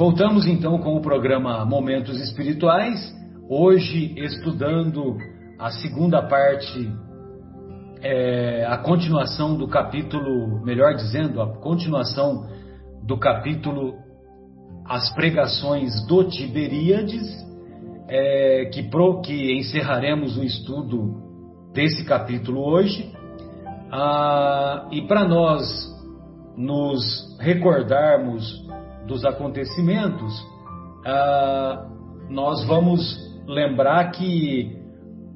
Voltamos então com o programa Momentos Espirituais, hoje estudando a segunda parte, é, a continuação do capítulo, melhor dizendo, a continuação do capítulo As Pregações do Tiberíades, é, que, pro, que encerraremos o estudo desse capítulo hoje. Ah, e para nós nos recordarmos dos acontecimentos, ah, nós vamos lembrar que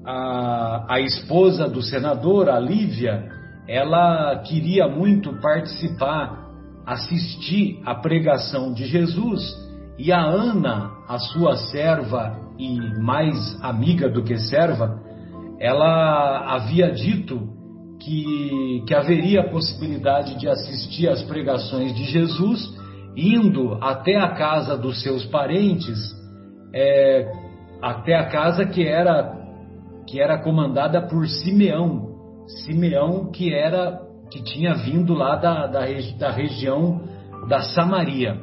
a, a esposa do senador, a Lívia, ela queria muito participar, assistir à pregação de Jesus, e a Ana, a sua serva e mais amiga do que serva, ela havia dito que, que haveria possibilidade de assistir às pregações de Jesus indo até a casa dos seus parentes, é, até a casa que era que era comandada por Simeão, Simeão que era que tinha vindo lá da, da, da região da Samaria.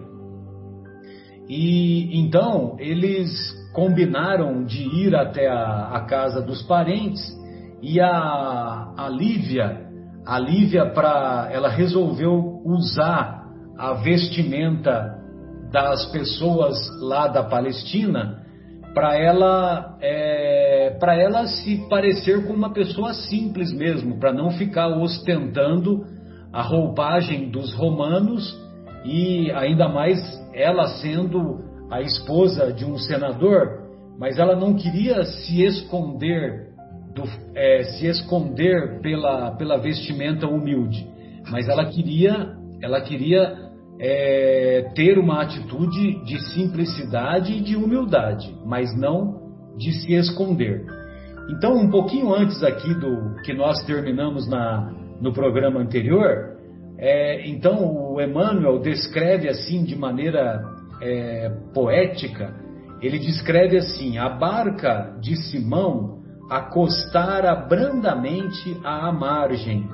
E então eles combinaram de ir até a, a casa dos parentes e a, a Lívia, a Lívia para ela resolveu usar a vestimenta das pessoas lá da Palestina para ela é, para ela se parecer com uma pessoa simples mesmo, para não ficar ostentando a roupagem dos romanos e ainda mais ela sendo a esposa de um senador, mas ela não queria se esconder do, é, se esconder pela, pela vestimenta humilde, mas ela queria ela queria é, ter uma atitude de simplicidade e de humildade, mas não de se esconder. Então, um pouquinho antes aqui do que nós terminamos na, no programa anterior, é, então o Emmanuel descreve assim de maneira é, poética, ele descreve assim: a barca de Simão acostara brandamente à margem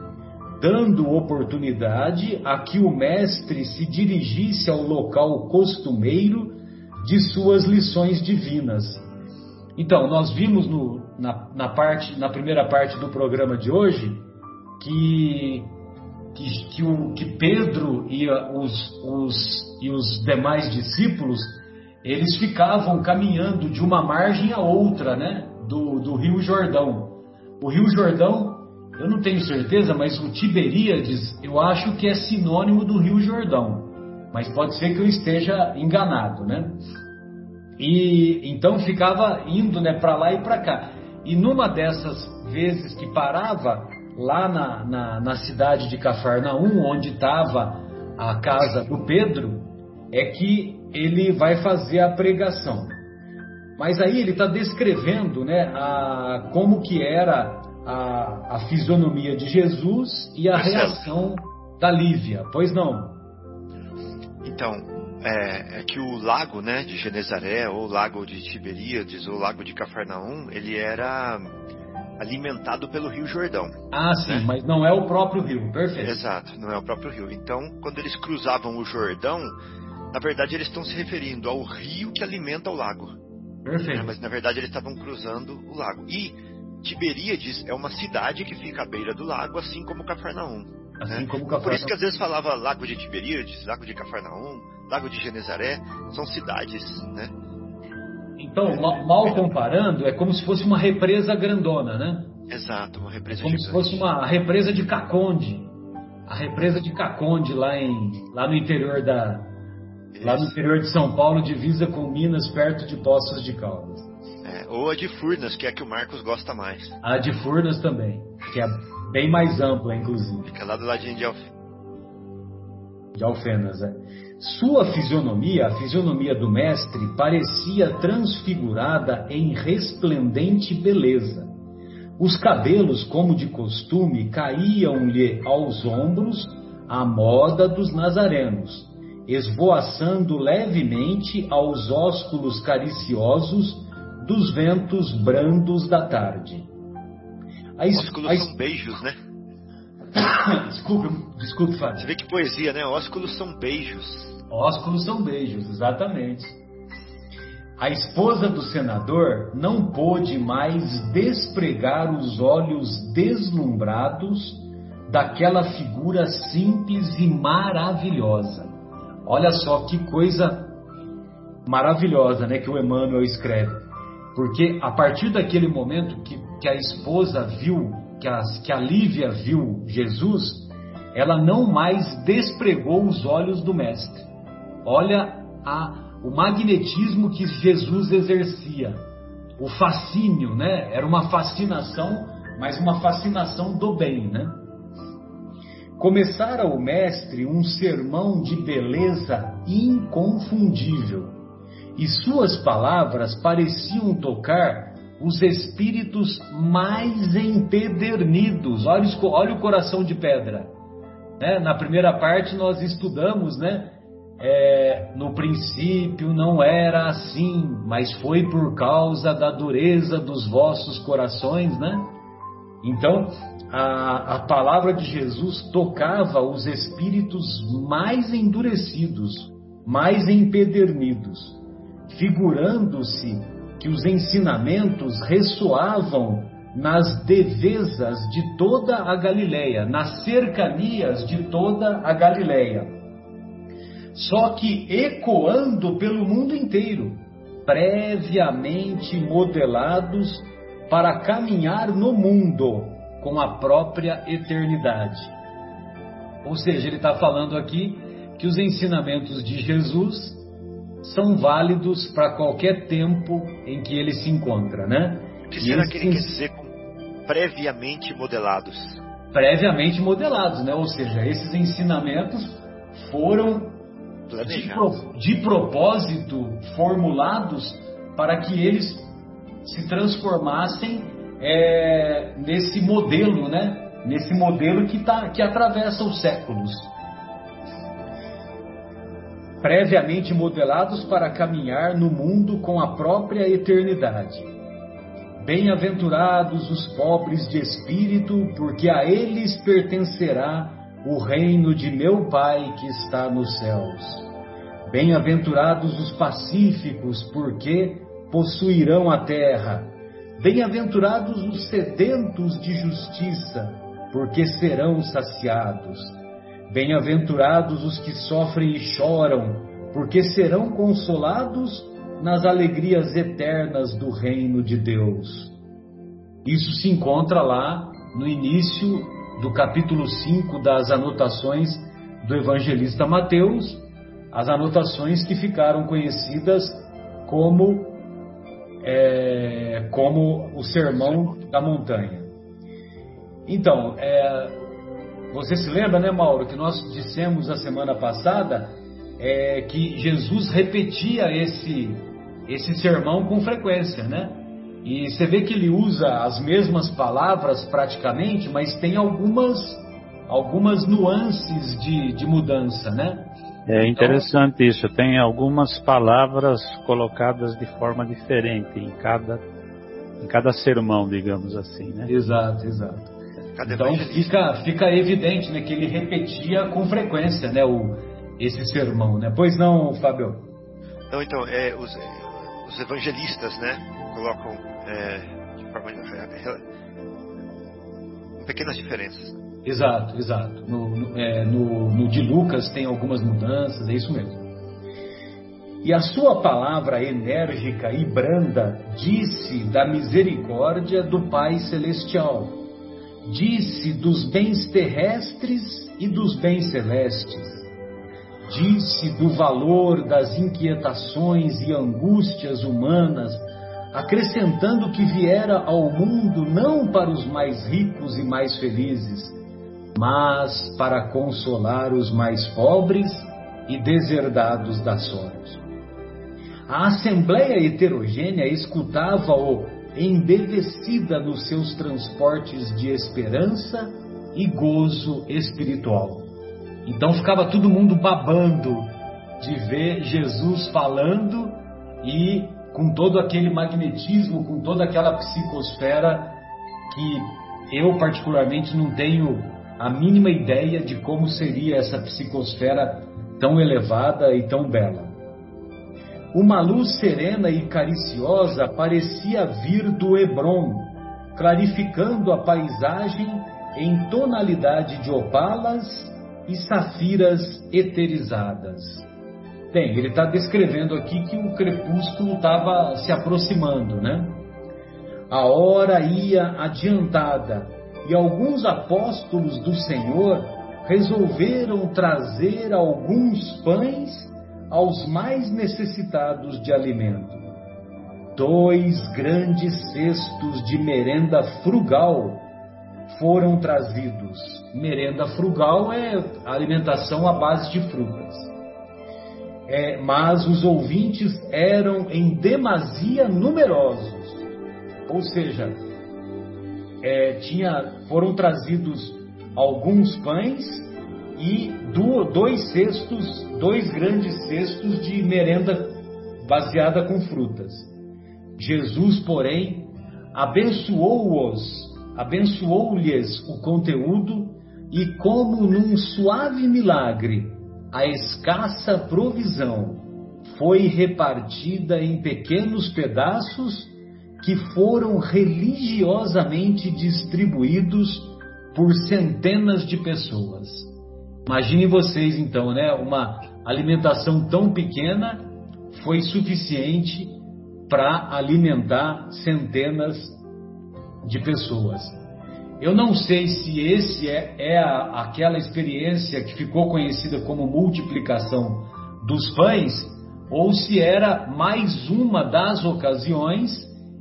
dando oportunidade a que o mestre se dirigisse ao local costumeiro de suas lições divinas. Então, nós vimos no, na, na, parte, na primeira parte do programa de hoje que, que, que, o, que Pedro e os, os, e os demais discípulos eles ficavam caminhando de uma margem a outra, né, do, do Rio Jordão. O Rio Jordão eu não tenho certeza, mas o Tiberíades eu acho que é sinônimo do Rio Jordão. Mas pode ser que eu esteja enganado, né? E então ficava indo né, para lá e para cá. E numa dessas vezes que parava lá na, na, na cidade de Cafarnaum, onde estava a casa do Pedro, é que ele vai fazer a pregação. Mas aí ele está descrevendo né, a, como que era a, a fisionomia de Jesus e a Marcelo. reação da Lívia. Pois não? Então, é, é, que o lago né, de Genezaré, ou lago de Tiberíades, ou lago de Cafarnaum, ele era alimentado pelo Rio Jordão. Ah, sim, né? mas não é o próprio rio, perfeito. Exato, não é o próprio rio. Então, quando eles cruzavam o Jordão, na verdade eles estão se referindo ao rio que alimenta o lago. Perfeito. Né? Mas na verdade eles estavam cruzando o lago. E Tiberíades é uma cidade que fica à beira do lago, assim como Cafarnaum. Assim né? como Cafarnaum. Por isso que às vezes falava Lago de Tiberíades, Lago de Cafarnaum, Lago de Genezaré, são cidades, né? Então, mal comparando, é como se fosse uma represa grandona, né? Exato, uma represa é como gigante. se fosse uma represa de Caconde. A represa de Caconde lá, em, lá no interior da, Isso. lá no interior de São Paulo, divisa com Minas, perto de Poços de Caldas. É, ou a de Furnas, que é a que o Marcos gosta mais. A de Furnas também, que é bem mais ampla, inclusive. Fica lá do ladinho de, Alf... de Alfenas. É. Sua fisionomia, a fisionomia do mestre, parecia transfigurada em resplendente beleza. Os cabelos, como de costume, caíam-lhe aos ombros à moda dos nazarenos, esvoaçando levemente aos ósculos cariciosos dos ventos brandos da tarde. A, Ósculos são beijos, né? desculpe, desculpe, Fábio. Você vê que poesia, né? Ósculos são beijos. Ósculos são beijos, exatamente. A esposa do senador não pôde mais despregar os olhos deslumbrados daquela figura simples e maravilhosa. Olha só que coisa maravilhosa, né, que o Emmanuel escreve. Porque a partir daquele momento que, que a esposa viu, que a, que a Lívia viu Jesus, ela não mais despregou os olhos do mestre. Olha a o magnetismo que Jesus exercia, o fascínio, né? Era uma fascinação, mas uma fascinação do bem, né? Começara o mestre um sermão de beleza inconfundível, e suas palavras pareciam tocar os espíritos mais empedernidos. Olha, olha o coração de pedra. Né? Na primeira parte nós estudamos, né? é, no princípio não era assim, mas foi por causa da dureza dos vossos corações, né? Então, a, a palavra de Jesus tocava os espíritos mais endurecidos, mais empedernidos, figurando-se que os ensinamentos ressoavam nas devesas de toda a Galileia, nas cercanias de toda a Galileia só que ecoando pelo mundo inteiro, previamente modelados para caminhar no mundo com a própria eternidade. Ou seja, ele está falando aqui que os ensinamentos de Jesus são válidos para qualquer tempo em que ele se encontra, né? O que será que ele quer dizer com previamente modelados? Previamente modelados, né? Ou seja, esses ensinamentos foram de, pro, de propósito formulados para que eles se transformassem é, nesse modelo, né? Nesse modelo que, tá, que atravessa os séculos. Previamente modelados para caminhar no mundo com a própria eternidade. Bem-aventurados os pobres de espírito, porque a eles pertencerá o reino de meu Pai que está nos céus. Bem-aventurados os pacíficos, porque possuirão a terra. Bem-aventurados os sedentos de justiça, porque serão saciados. Bem-aventurados os que sofrem e choram, porque serão consolados nas alegrias eternas do reino de Deus. Isso se encontra lá no início do capítulo 5 das anotações do evangelista Mateus, as anotações que ficaram conhecidas como, é, como o Sermão da Montanha. Então, é, você se lembra, né, Mauro, que nós dissemos a semana passada é, que Jesus repetia esse, esse sermão com frequência, né? E você vê que ele usa as mesmas palavras praticamente, mas tem algumas, algumas nuances de, de mudança, né? É interessante então, isso. Tem algumas palavras colocadas de forma diferente em cada, em cada sermão, digamos assim, né? Exato, exato. Então fica, fica evidente né, que ele repetia com frequência né, o, esse sermão, né? Pois não, Fábio? Não, então, é, os, os evangelistas, né? colocam é, de forma com pequenas diferenças. Exato, exato. No, no, é, no, no de Lucas tem algumas mudanças, é isso mesmo. E a sua palavra enérgica e branda disse da misericórdia do Pai Celestial, disse dos bens terrestres e dos bens celestes, disse do valor das inquietações e angústias humanas acrescentando que viera ao mundo não para os mais ricos e mais felizes, mas para consolar os mais pobres e deserdados da sorte. A assembleia heterogênea escutava-o embevecida nos seus transportes de esperança e gozo espiritual. Então ficava todo mundo babando de ver Jesus falando e com todo aquele magnetismo, com toda aquela psicosfera que eu particularmente não tenho a mínima ideia de como seria essa psicosfera tão elevada e tão bela. Uma luz serena e cariciosa parecia vir do Hebron, clarificando a paisagem em tonalidade de opalas e safiras eterizadas. Bem, ele está descrevendo aqui que o crepúsculo estava se aproximando, né? A hora ia adiantada e alguns apóstolos do Senhor resolveram trazer alguns pães aos mais necessitados de alimento. Dois grandes cestos de merenda frugal foram trazidos. Merenda frugal é alimentação à base de frutas. É, mas os ouvintes eram em demasia numerosos, ou seja, é, tinha, foram trazidos alguns pães e dois cestos, dois grandes cestos de merenda baseada com frutas. Jesus, porém, abençoou-os abençoou-lhes o conteúdo e, como num suave milagre, a escassa provisão foi repartida em pequenos pedaços que foram religiosamente distribuídos por centenas de pessoas. Imaginem vocês então, né? Uma alimentação tão pequena foi suficiente para alimentar centenas de pessoas. Eu não sei se esse é, é a, aquela experiência que ficou conhecida como multiplicação dos pães, ou se era mais uma das ocasiões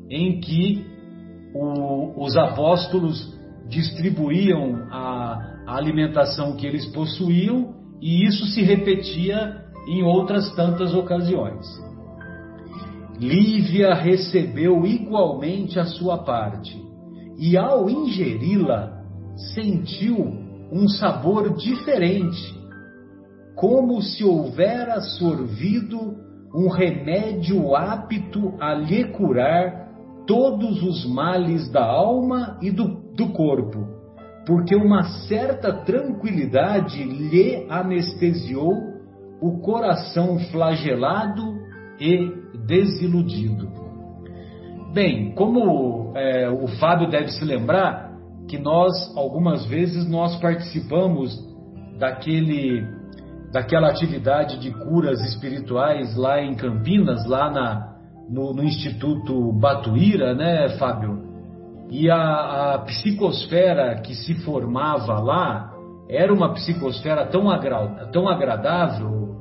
em que o, os apóstolos distribuíam a, a alimentação que eles possuíam e isso se repetia em outras tantas ocasiões. Lívia recebeu igualmente a sua parte e ao ingeri-la sentiu um sabor diferente, como se houvera sorvido um remédio apto a lhe curar todos os males da alma e do, do corpo, porque uma certa tranquilidade lhe anestesiou o coração flagelado e desiludido. Bem, como é, o Fábio deve se lembrar, que nós, algumas vezes, nós participamos daquele, daquela atividade de curas espirituais lá em Campinas, lá na, no, no Instituto Batuíra, né, Fábio? E a, a psicosfera que se formava lá era uma psicosfera tão, agra, tão agradável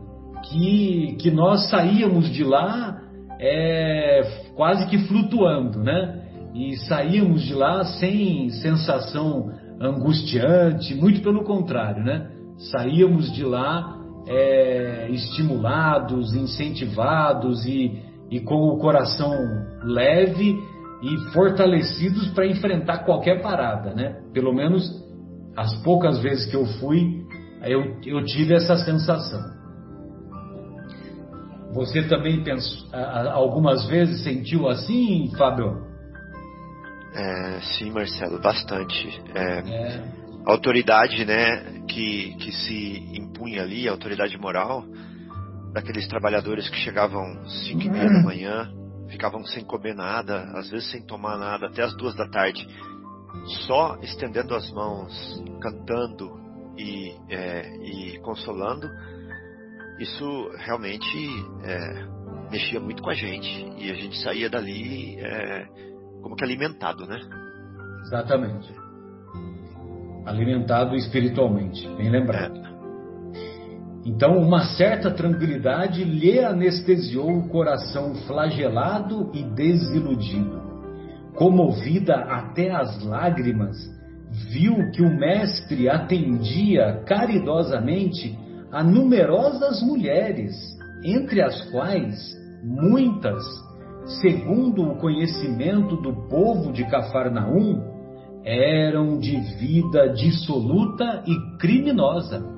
que, que nós saíamos de lá é, quase que flutuando, né? E saímos de lá sem sensação angustiante, muito pelo contrário, né? Saíamos de lá é, estimulados, incentivados e, e com o coração leve e fortalecidos para enfrentar qualquer parada, né? Pelo menos as poucas vezes que eu fui, eu, eu tive essa sensação. Você também pensou, algumas vezes sentiu assim, Fábio? É, sim, Marcelo, bastante. É, é. A autoridade, né, que, que se impunha ali, a autoridade moral, daqueles trabalhadores que chegavam cinco e meia da manhã, ficavam sem comer nada, às vezes sem tomar nada, até as duas da tarde, só estendendo as mãos, cantando e, é, e consolando isso realmente é, mexia muito com a gente e a gente saía dali é, como que alimentado, né? Exatamente. Alimentado espiritualmente, bem lembrado. Então, uma certa tranquilidade lhe anestesiou o coração flagelado e desiludido. Comovida até as lágrimas, viu que o mestre atendia caridosamente a numerosas mulheres, entre as quais muitas, segundo o conhecimento do povo de Cafarnaum, eram de vida dissoluta e criminosa.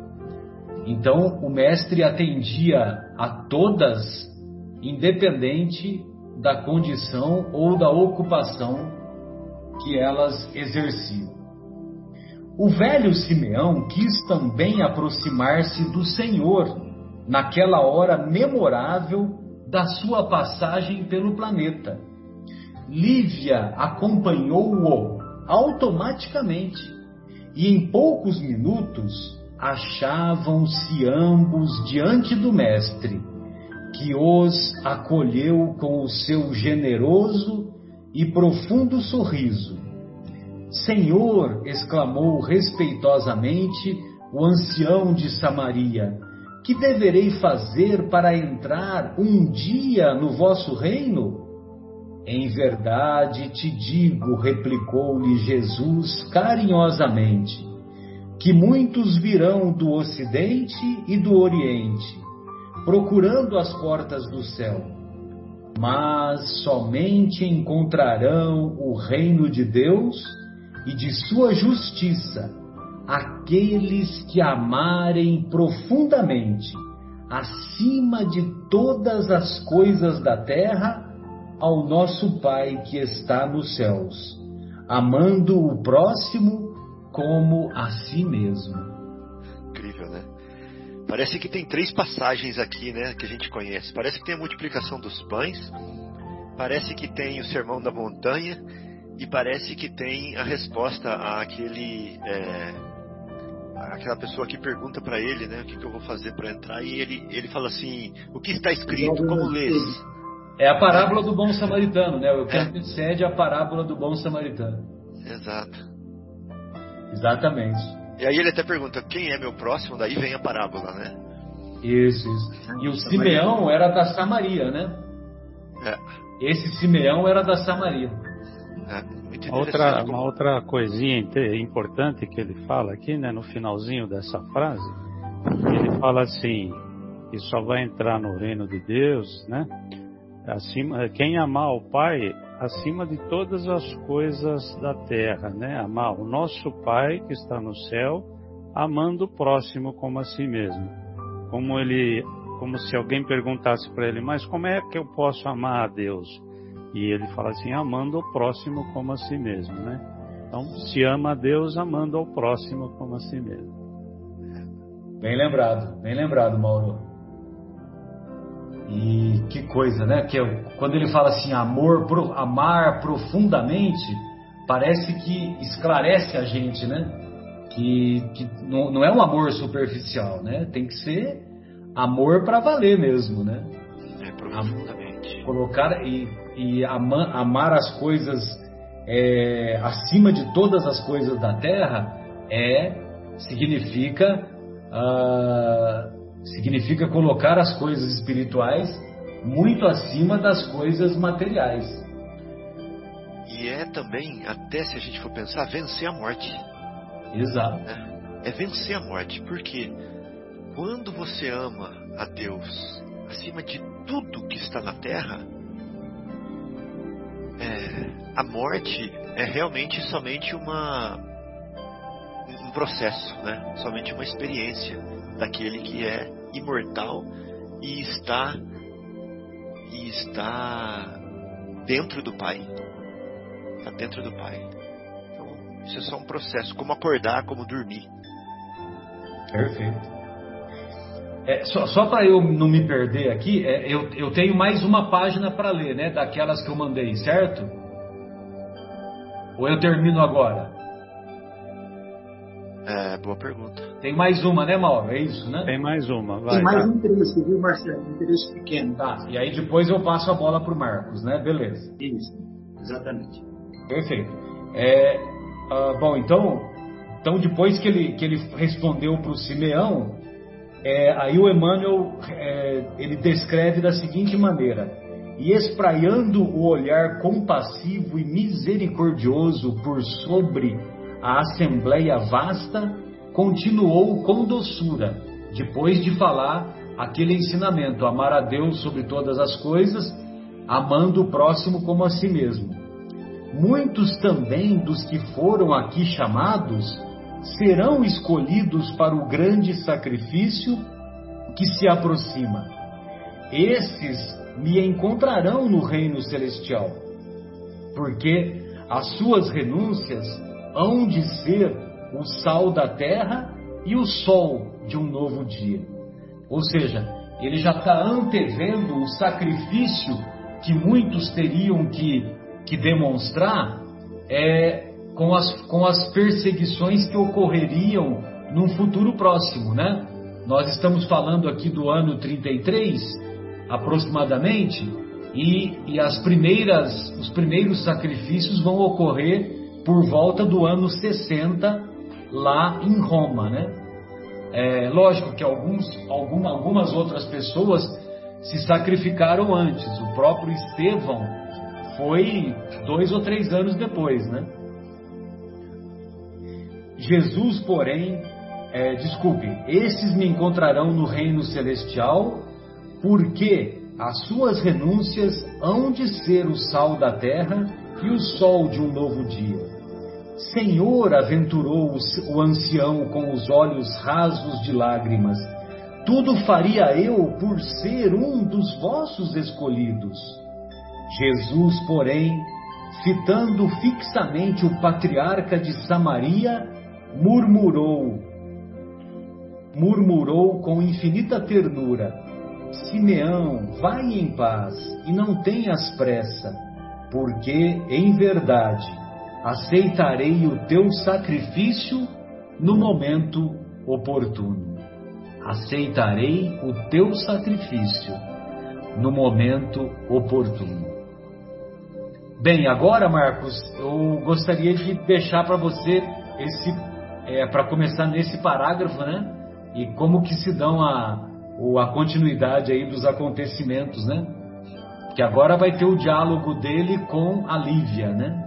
Então o mestre atendia a todas, independente da condição ou da ocupação que elas exerciam. O velho Simeão quis também aproximar-se do Senhor naquela hora memorável da sua passagem pelo planeta. Lívia acompanhou-o automaticamente e em poucos minutos achavam-se ambos diante do Mestre, que os acolheu com o seu generoso e profundo sorriso. Senhor, exclamou respeitosamente o ancião de Samaria, que deverei fazer para entrar um dia no vosso reino? Em verdade te digo, replicou-lhe Jesus carinhosamente, que muitos virão do Ocidente e do Oriente, procurando as portas do céu, mas somente encontrarão o reino de Deus e de sua justiça aqueles que amarem profundamente, acima de todas as coisas da terra, ao nosso Pai que está nos céus, amando o próximo como a si mesmo. Incrível, né? Parece que tem três passagens aqui, né, que a gente conhece. Parece que tem a multiplicação dos pães, parece que tem o sermão da montanha e parece que tem a resposta àquele é, aquela pessoa que pergunta para ele, né, o que, que eu vou fazer para entrar e ele ele fala assim, o que está escrito, como lês? É a parábola do bom samaritano, né? O que é. antecede a parábola do bom samaritano. Exato. Exatamente. E aí ele até pergunta, quem é meu próximo? Daí vem a parábola, né? Isso, isso. E o Simeão era da Samaria, né? É. Esse Simeão era da Samaria. É, outra, uma outra coisinha importante que ele fala aqui, né, no finalzinho dessa frase, ele fala assim, que só vai entrar no reino de Deus, né? acima, quem amar o Pai acima de todas as coisas da terra, né? Amar o nosso Pai que está no céu, amando o próximo como a si mesmo. Como ele, como se alguém perguntasse para ele, mas como é que eu posso amar a Deus? E ele fala assim, amando o próximo como a si mesmo, né? Então, se ama a Deus amando ao próximo como a si mesmo. Bem lembrado, bem lembrado, Mauro. E que coisa, né? Que é, quando ele fala assim, amor, amar profundamente, parece que esclarece a gente, né? Que, que não, não é um amor superficial, né? Tem que ser amor para valer mesmo, né? É, profundamente. Colocar e, e ama, amar as coisas é, acima de todas as coisas da terra é significa uh, significa colocar as coisas espirituais muito acima das coisas materiais. E é também, até se a gente for pensar, vencer a morte. Exato. É, é vencer a morte, porque quando você ama a Deus acima de tudo que está na terra, é, a morte é realmente somente uma um processo, né? Somente uma experiência daquele que é imortal e está e está dentro do Pai. Está dentro do Pai. Então, isso é só um processo, como acordar, como dormir. Perfeito. É, só, só para eu não me perder aqui, é, eu, eu tenho mais uma página para ler, né? Daquelas que eu mandei, certo? Ou eu termino agora? É, boa pergunta. Tem mais uma, né, Mauro? É isso, né? Tem mais uma, vai. Tem mais tá. um trecho, viu, Marcelo? Um trecho pequeno. Tá, e aí depois eu passo a bola pro Marcos, né? Beleza. Isso, exatamente. Perfeito. É, uh, bom, então, então depois que ele, que ele respondeu pro Simeão, é, aí o Emmanuel é, ele descreve da seguinte maneira: e espraiando o olhar compassivo e misericordioso por sobre a assembleia vasta, continuou com doçura, depois de falar aquele ensinamento: amar a Deus sobre todas as coisas, amando o próximo como a si mesmo. Muitos também dos que foram aqui chamados serão escolhidos para o grande sacrifício que se aproxima. Esses me encontrarão no reino celestial, porque as suas renúncias hão de ser o sal da terra e o sol de um novo dia. Ou seja, ele já está antevendo o sacrifício que muitos teriam que, que demonstrar é, com, as, com as perseguições que ocorreriam num futuro próximo, né? Nós estamos falando aqui do ano 33, aproximadamente, e, e as primeiras, os primeiros sacrifícios vão ocorrer por volta do ano 60 lá em Roma, né? É, lógico que alguns, alguma, algumas outras pessoas se sacrificaram antes. O próprio Estevão foi dois ou três anos depois, né? Jesus, porém, é, desculpe, esses me encontrarão no reino celestial, porque as suas renúncias hão de ser o sal da terra e o sol de um novo dia. Senhor, aventurou o ancião com os olhos rasos de lágrimas, tudo faria eu por ser um dos vossos escolhidos. Jesus, porém, fitando fixamente o patriarca de Samaria, murmurou, murmurou com infinita ternura: Simeão, vai em paz e não tenhas pressa, porque, em verdade, aceitarei o teu sacrifício no momento oportuno. Aceitarei o teu sacrifício no momento oportuno. Bem, agora, Marcos, eu gostaria de deixar para você esse, é, para começar nesse parágrafo, né? E como que se dão a, a continuidade aí dos acontecimentos, né? Que agora vai ter o diálogo dele com a Lívia, né?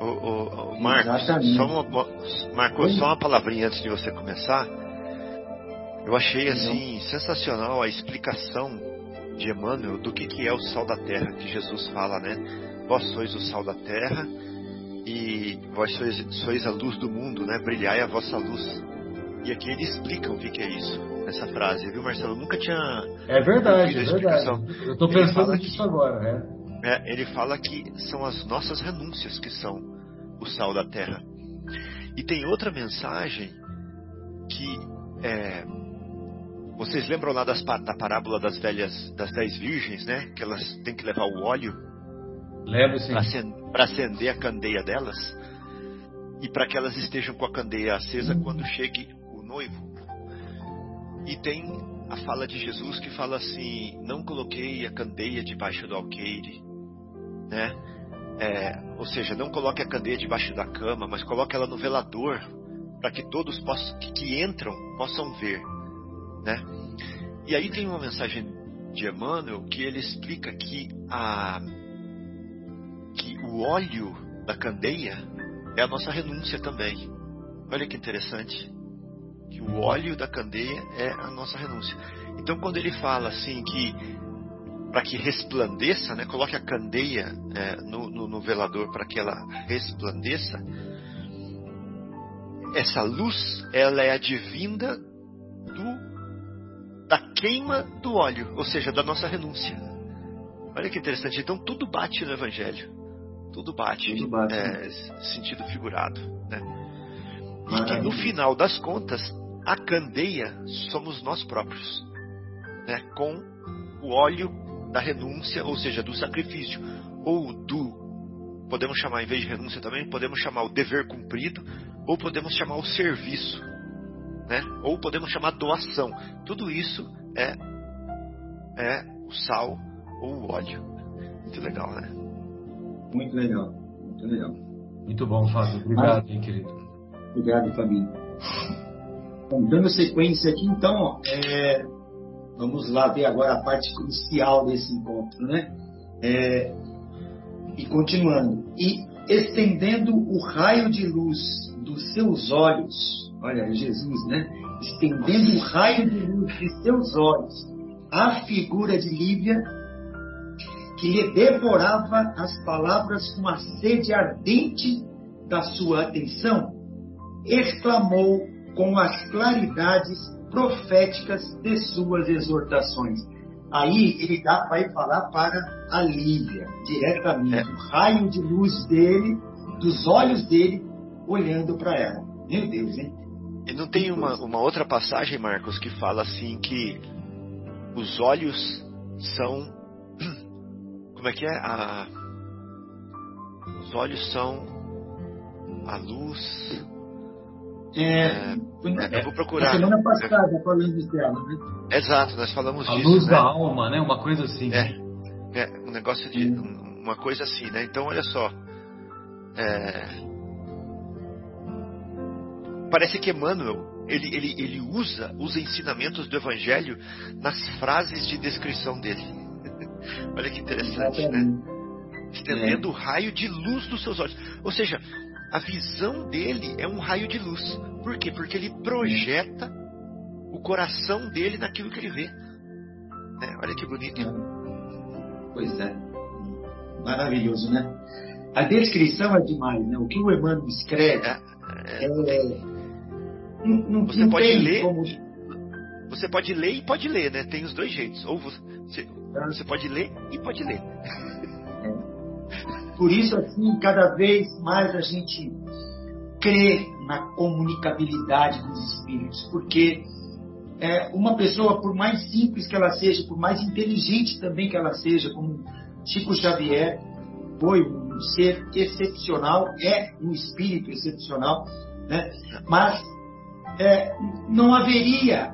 O, o, o Marcos, só uma, Marcos, só uma palavrinha antes de você começar. Eu achei assim sensacional a explicação de Emmanuel do que, que é o sal da terra, que Jesus fala, né? Vós sois o sal da terra e vós sois, sois a luz do mundo, né? Brilhai a vossa luz. E aqui ele explica o que, que é isso, nessa frase, viu, Marcelo? Eu nunca tinha. É verdade, é verdade. Eu estou pensando nisso agora, né? É, ele fala que são as nossas renúncias que são o sal da terra. E tem outra mensagem que é, vocês lembram lá das, da parábola das velhas, das dez virgens, né? Que elas têm que levar o óleo. Para acender a candeia delas e para que elas estejam com a candeia acesa quando chegue o noivo. E tem a fala de Jesus que fala assim: Não coloquei a candeia debaixo do alqueire, né? É, ou seja, não coloque a candeia debaixo da cama, mas coloque ela no velador, para que todos possam, que, que, entram possam ver, né? E aí tem uma mensagem de Emmanuel que ele explica que a que o óleo da candeia é a nossa renúncia também. Olha que interessante. Que o óleo da candeia é a nossa renúncia. Então, quando ele fala assim que para que resplandeça, né, coloque a candeia é, no, no, no velador para que ela resplandeça, essa luz ela é advinda do, da queima do óleo, ou seja, da nossa renúncia. Olha que interessante. Então tudo bate no Evangelho. Tudo bate, Tudo bate é, sentido figurado. Né? E que no final das contas, a candeia somos nós próprios, né? com o óleo da renúncia, ou seja, do sacrifício, ou do, podemos chamar, em vez de renúncia também, podemos chamar o dever cumprido, ou podemos chamar o serviço, né? ou podemos chamar doação. Tudo isso é, é o sal ou o óleo. Muito legal, né? Muito legal, muito legal. Muito bom, Fábio. Obrigado, Mas, querido. Obrigado, Fabinho. Bom, dando sequência aqui, então, é, vamos lá ver agora a parte crucial desse encontro, né? É, e continuando. E estendendo o raio de luz dos seus olhos, olha, Jesus, né? Estendendo o raio de luz de seus olhos, a figura de Lívia que lhe devorava as palavras com a sede ardente da sua atenção, exclamou com as claridades proféticas de suas exortações. Aí ele dá, vai falar para a Lívia, diretamente, é. o raio de luz dele, dos olhos dele, olhando para ela. Meu Deus, hein? E não tem uma, uma outra passagem, Marcos, que fala assim que os olhos são. Como é que é? A, os olhos são a luz. É, é, eu vou procurar. Na semana passada falamos dela, né? Exato, nós falamos a disso. A luz né? da alma, né? Uma coisa assim. É, é um negócio de. Uma coisa assim, né? Então, olha só. É, parece que Emmanuel ele, ele, ele usa os ensinamentos do Evangelho nas frases de descrição dele. olha que interessante, né? Estendendo o raio de luz dos seus olhos. Ou seja, a visão dele é um raio de luz. Por quê? Porque ele projeta o coração dele naquilo que ele vê. É, olha que bonito. Pois é. Maravilhoso, né? A descrição é demais, né? O que o Emmanuel escreve é, é, é não, não, você não pode ler. Como... Você pode ler e pode ler, né? Tem os dois jeitos. Ou você, você pode ler e pode ler. Por isso, assim, cada vez mais a gente crê na comunicabilidade dos espíritos, porque é, uma pessoa, por mais simples que ela seja, por mais inteligente também que ela seja, como Chico Xavier foi um ser excepcional, é um espírito excepcional, né? mas é, não haveria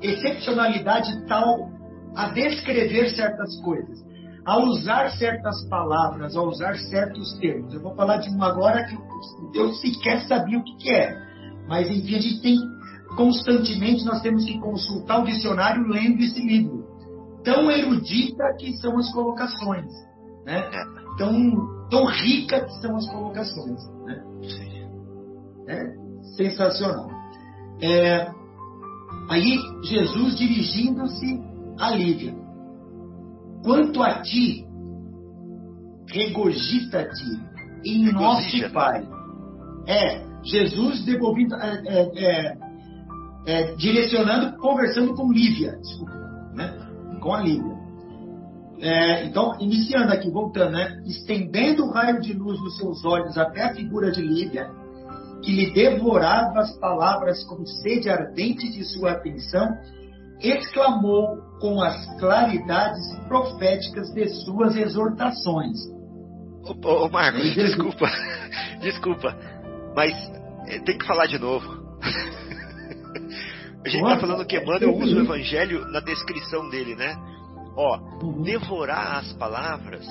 excepcionalidade tal a descrever certas coisas a usar certas palavras, a usar certos termos. Eu vou falar de uma agora que eu sequer sabia o que, que é. Mas, enfim, a gente tem constantemente, nós temos que consultar o dicionário lendo esse livro. Tão erudita que são as colocações, né? Tão, tão rica que são as colocações, né? É sensacional. É, aí, Jesus dirigindo-se a Lívia. Quanto a ti, regogita-te em nosso Pai. É, Jesus devolvendo, é, é, é, é, direcionando, conversando com Lívia, desculpa, né? com a Lívia. É, então, iniciando aqui, voltando, né? estendendo o raio de luz dos seus olhos até a figura de Lívia, que lhe devorava as palavras com sede ardente de sua atenção, exclamou com as claridades proféticas de suas exortações. Ô, ô Marcos, desculpa, desculpa, mas eh, tem que falar de novo. A gente está falando que Emmanuel usa o evangelho na descrição dele, né? Ó, uhum. devorar as palavras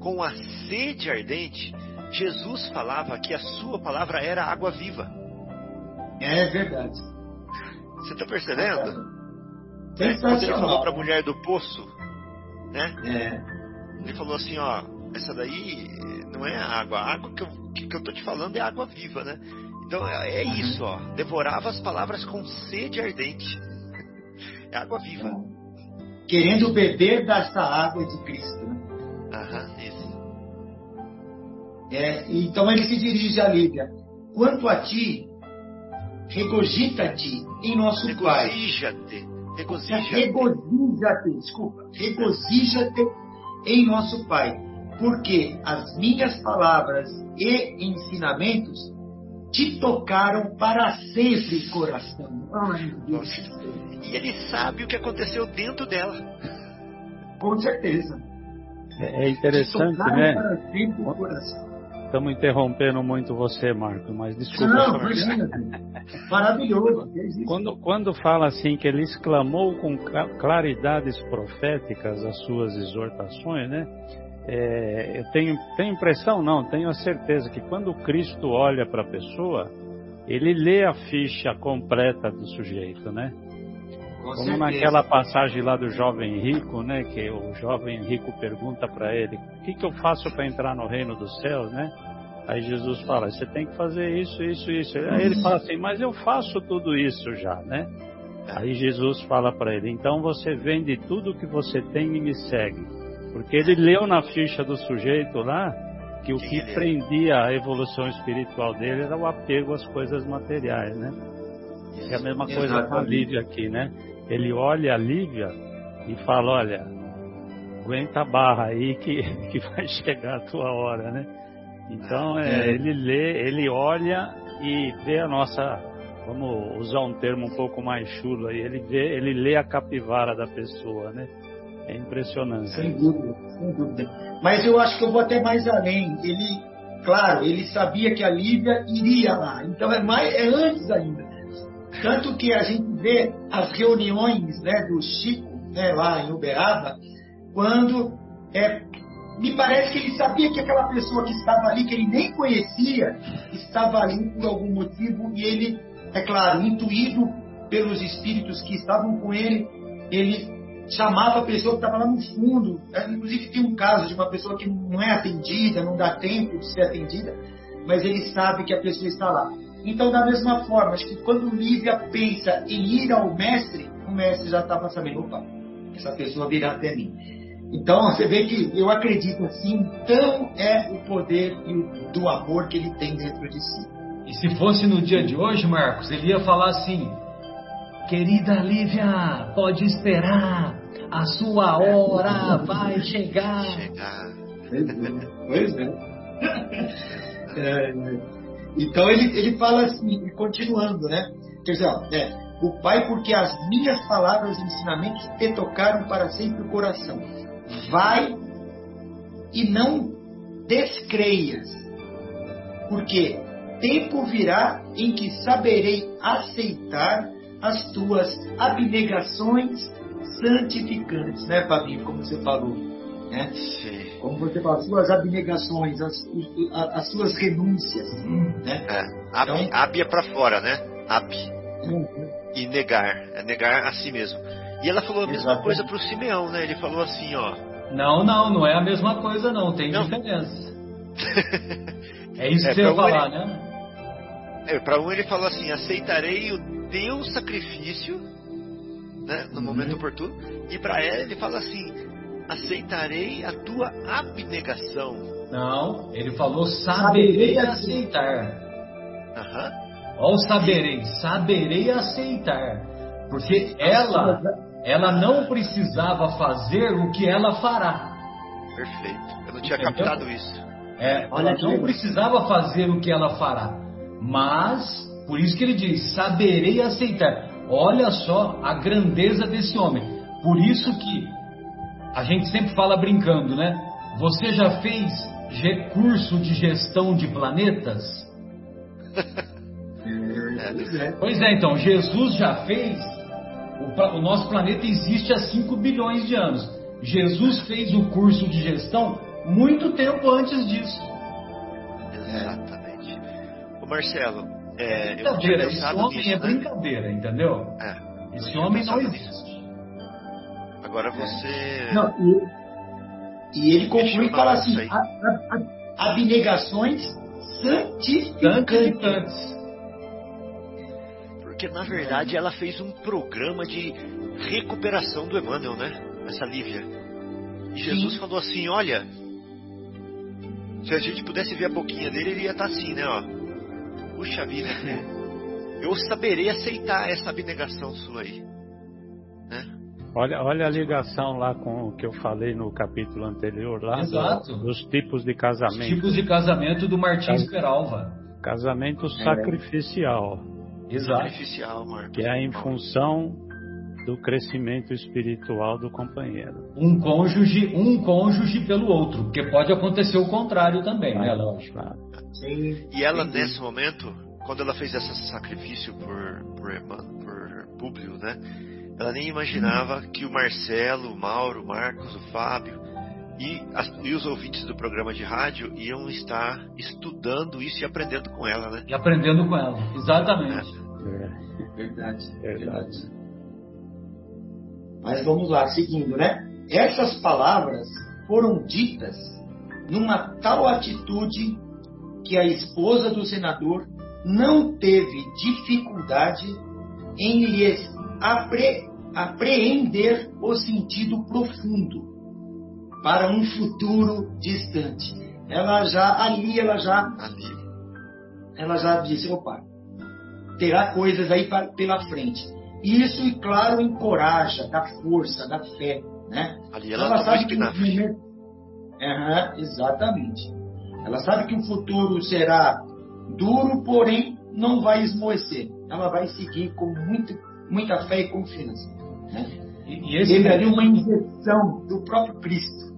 com a sede ardente. Jesus falava que a sua palavra era água viva. É verdade. Você está percebendo? Né? Quando ele falou para a mulher do poço, né? É. Ele falou assim, ó, essa daí não é água, a água que eu, que, que eu tô te falando é água viva, né? Então é, é uhum. isso, ó. Devorava as palavras com sede ardente. É água viva. Querendo beber dessa água de Cristo, né? Aham, isso. É, então ele se dirige a Líbia. Quanto a ti, regogita-te em nosso Pai. Regozija-te Regozija-te. Regozija-te, desculpa. Regozija-te em nosso Pai, porque as minhas palavras e ensinamentos te tocaram para sempre, coração. Ai, Deus. E ele sabe o que aconteceu dentro dela. Com certeza. É interessante, né? Para sempre, coração. Estamos interrompendo muito você, Marco, mas desculpa. Não, imagina. Maravilhoso. Quando, quando fala assim que ele exclamou com claridades proféticas as suas exortações, né? É, eu tenho, tenho impressão, não, tenho a certeza que quando Cristo olha para a pessoa, ele lê a ficha completa do sujeito, né? Com Como certeza. naquela passagem lá do jovem rico, né? Que o jovem rico pergunta para ele: O que, que eu faço para entrar no reino dos céus, né? Aí Jesus fala: Você tem que fazer isso, isso, isso. Aí ele fala assim: Mas eu faço tudo isso já, né? Aí Jesus fala para ele: Então você vende tudo que você tem e me segue. Porque ele leu na ficha do sujeito lá que o que prendia a evolução espiritual dele era o apego às coisas materiais, né? É a mesma coisa com a Lívia aqui, né? Ele olha a Lívia e fala, olha, aguenta a barra aí que, que vai chegar a tua hora, né? Então é, é. ele lê, ele olha e vê a nossa, vamos usar um termo um pouco mais chulo aí, ele vê, ele lê a capivara da pessoa, né? É impressionante. Sem dúvida, sem dúvida. Mas eu acho que eu vou até mais além. Ele, claro, ele sabia que a Lívia iria lá. Então é mais, é antes ainda. Tanto que a gente vê as reuniões né, do Chico né, lá em Uberaba, quando é, me parece que ele sabia que aquela pessoa que estava ali, que ele nem conhecia, estava ali por algum motivo e ele, é claro, intuído pelos espíritos que estavam com ele, ele chamava a pessoa que estava lá no fundo. Né? Inclusive, tem um caso de uma pessoa que não é atendida, não dá tempo de ser atendida, mas ele sabe que a pessoa está lá. Então, da mesma forma, acho que quando Lívia pensa em ir ao mestre, o mestre já estava sabendo, opa, essa pessoa virá até mim. Então, você vê que eu acredito assim, então é o poder do amor que ele tem dentro de si. E se fosse no dia de hoje, Marcos, ele ia falar assim: Querida Lívia, pode esperar, a sua hora vai chegar. Pois é. é. Então ele, ele fala assim, continuando, né? Quer dizer, ó, é, o Pai, porque as minhas palavras e ensinamentos te tocaram para sempre o coração. Vai e não descreias, porque tempo virá em que saberei aceitar as tuas abnegações santificantes, né, Fabinho? Como você falou. Né? Sim. Como você falou, as suas abnegações, as, as suas renúncias. Né? É. Ab, então, ab é para fora, né? Ab. Uhum. E negar. É negar a si mesmo. E ela falou a mesma Exatamente. coisa para o Simeão, né? Ele falou assim, ó. Não, não, não é a mesma coisa, não. Tem não. diferença. é isso que é, você ia falar, ele, né? É, para um ele falou assim: aceitarei o teu sacrifício né, no momento uhum. oportuno. E para ela ele fala assim: aceitarei a tua abnegação. Não, ele falou saberei aceitar. Uhum. Olha o saberei, saberei aceitar. Porque ela, ela não precisava fazer o que ela fará. Perfeito. Eu não tinha Entendeu? captado isso. É, ela não precisava fazer o que ela fará. Mas, por isso que ele diz: saberei aceitar. Olha só a grandeza desse homem. Por isso que a gente sempre fala brincando, né? Você já fez recurso de gestão de planetas? É, pois é, então, Jesus já fez. O, o, nosso planeta existe há 5 bilhões de anos. Jesus fez o curso de gestão muito tempo antes disso. Exatamente. O Marcelo, é, brincadeira, esse homem nisso, é né? brincadeira, entendeu? É, esse homem não existe. Agora você. Não, e, e ele conclui e fala assim: a, a, a, abnegações santificantes. Porque na verdade ela fez um programa de recuperação do Emmanuel, né? Essa Lívia. E Jesus Sim. falou assim: olha, se a gente pudesse ver a boquinha dele, ele ia estar tá assim, né? Ó puxa vida, né? eu saberei aceitar essa abnegação sua aí. Né? Olha, olha a ligação lá com o que eu falei no capítulo anterior lá Exato. Do, dos tipos de casamento. Os tipos de casamento do Martins Cas... Peralva. Casamento é. sacrificial. Exato. Sacrificial, Marcos. Que é em função do crescimento espiritual do companheiro. Um cônjuge, um cônjuge pelo outro, porque pode acontecer o contrário também, né, lógico. Claro. Sim, e ela, sim. nesse momento, quando ela fez esse sacrifício por, por, por Públio, né? Ela nem imaginava que o Marcelo, o Mauro, o Marcos, o Fábio e, as, e, os ouvintes do programa de rádio iam estar estudando isso e aprendendo com ela, né? E aprendendo com ela, exatamente. É. Verdade, verdade. Mas vamos lá, seguindo, né? Essas palavras foram ditas numa tal atitude que a esposa do senador não teve dificuldade em lhes apre, apreender o sentido profundo para um futuro distante. Ela já ali, ela já ali. ela já disse, opa, terá coisas aí pra, pela frente. Isso, e claro, encoraja, dá força, dá fé, né? Ali ela, ela sabe que na uhum, exatamente. Ela sabe que o futuro será duro, porém não vai esmoecer. Ela vai seguir com muito, muita fé e confiança. Né? E, e esse Teve ali uma injeção do próprio Cristo.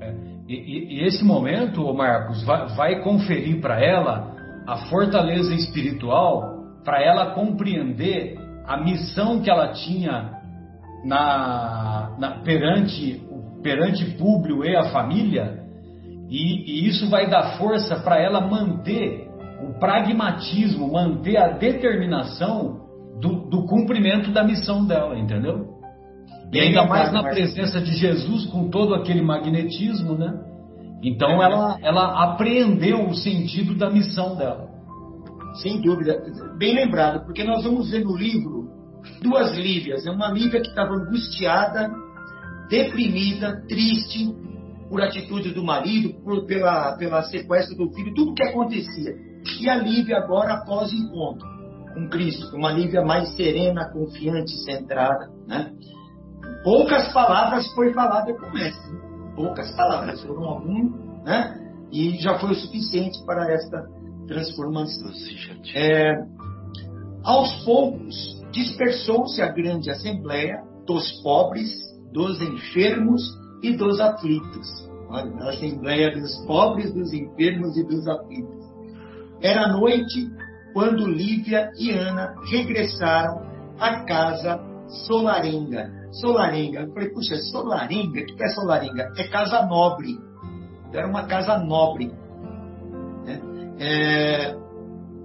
É, e, e, esse momento, Marcos, vai, vai conferir para ela a fortaleza espiritual para ela compreender a missão que ela tinha na, na perante perante Públio e a família, e, e isso vai dar força para ela manter o pragmatismo, manter a determinação do, do cumprimento da missão dela, entendeu? E ainda mais na presença de Jesus com todo aquele magnetismo, né? Então ela, ela apreendeu o sentido da missão dela. Sem dúvida. Bem lembrado, porque nós vamos ver no livro duas Lívias. É uma Lívia que estava angustiada, deprimida, triste por atitude do marido, por, pela, pela sequestro do filho, tudo o que acontecia. E a Lívia agora após o encontro com Cristo, uma Lívia mais serena, confiante, centrada, né? Poucas palavras foi falada com o mestre. Poucas palavras, foram algumas, né? E já foi o suficiente para esta transformação. É, aos poucos, dispersou-se a grande assembleia dos pobres, dos enfermos e dos aflitos. Olha, a assembleia dos pobres, dos enfermos e dos aflitos. Era noite quando Lívia e Ana regressaram à casa Solarenga. Solarenga. Eu falei, puxa, Solarenga? O que é Solarenga? É casa nobre. Era uma casa nobre. Né? É,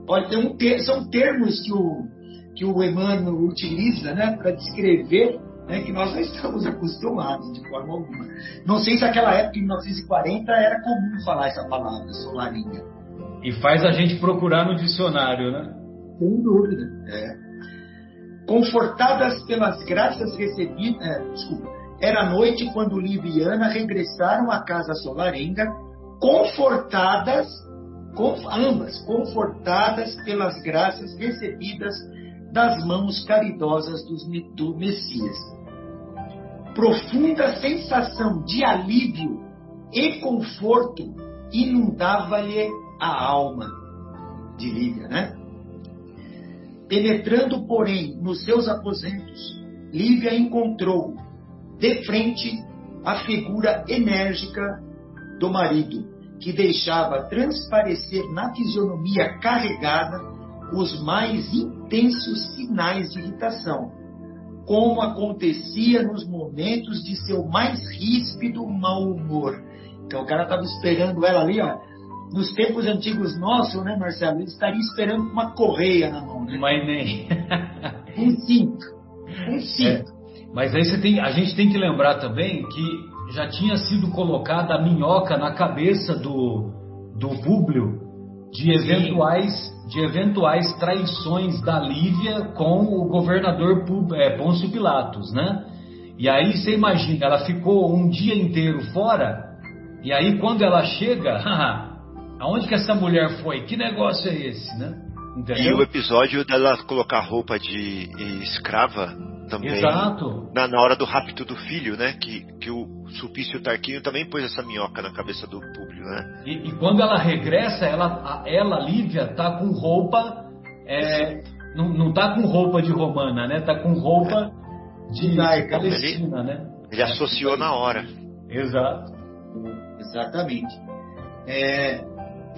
olha, tem um ter, são termos que o, que o Emmanuel utiliza né, para descrever né, que nós não estamos acostumados de forma alguma. Não sei se naquela época, em 1940, era comum falar essa palavra, solarinha. E faz a gente procurar no dicionário, né? Sem dúvida. É. Confortadas pelas graças recebidas. É, desculpa. Era noite quando Liviana regressaram à casa solarenga, confortadas, ambas confortadas pelas graças recebidas das mãos caridosas do Messias. Profunda sensação de alívio e conforto inundava-lhe a alma de Lívia, né? Penetrando, porém, nos seus aposentos, Lívia encontrou de frente a figura enérgica do marido, que deixava transparecer na fisionomia carregada os mais intensos sinais de irritação, como acontecia nos momentos de seu mais ríspido mau humor. Então o cara estava esperando ela ali, ó. Nos tempos antigos nossos, né, Marcelo? Ele estaria esperando uma correia na mão, né? Mas nem. um cinto. Um cinto. É. Mas aí você tem, a gente tem que lembrar também que já tinha sido colocada a minhoca na cabeça do, do Públio de eventuais, de eventuais traições da Lívia com o governador é, Pôncio Pilatos, né? E aí você imagina, ela ficou um dia inteiro fora, e aí quando ela chega, aonde que essa mulher foi? Que negócio é esse, né? Entendeu? E o episódio dela colocar roupa de escrava também. Exato. Na, na hora do rapto do filho, né? Que, que o Sulpício Tarquinho também pôs essa minhoca na cabeça do público, né? E, e quando ela regressa, ela, ela Lívia, tá com roupa. É, não, não tá com roupa de romana, né? Tá com roupa de, de Palestina, né? Ele associou na hora. Exato. Exatamente. É,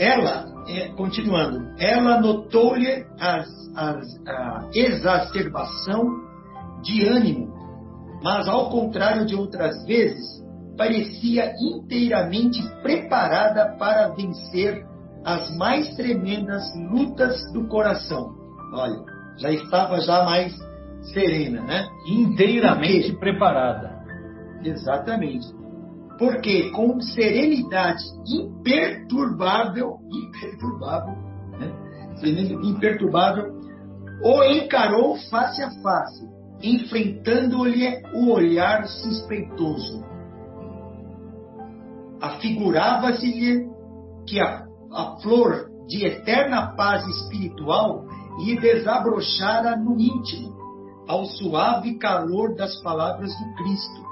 ela, é, continuando, ela notou-lhe a exacerbação de ânimo, mas ao contrário de outras vezes, parecia inteiramente preparada para vencer as mais tremendas lutas do coração. Olha, já estava já mais serena, né? Inteiramente preparada. Exatamente. Porque com serenidade imperturbável, imperturbável, né? imperturbável, o encarou face a face, enfrentando-lhe o olhar suspeitoso. Afigurava-se-lhe que a, a flor de eterna paz espiritual lhe desabrochara no íntimo, ao suave calor das palavras do Cristo,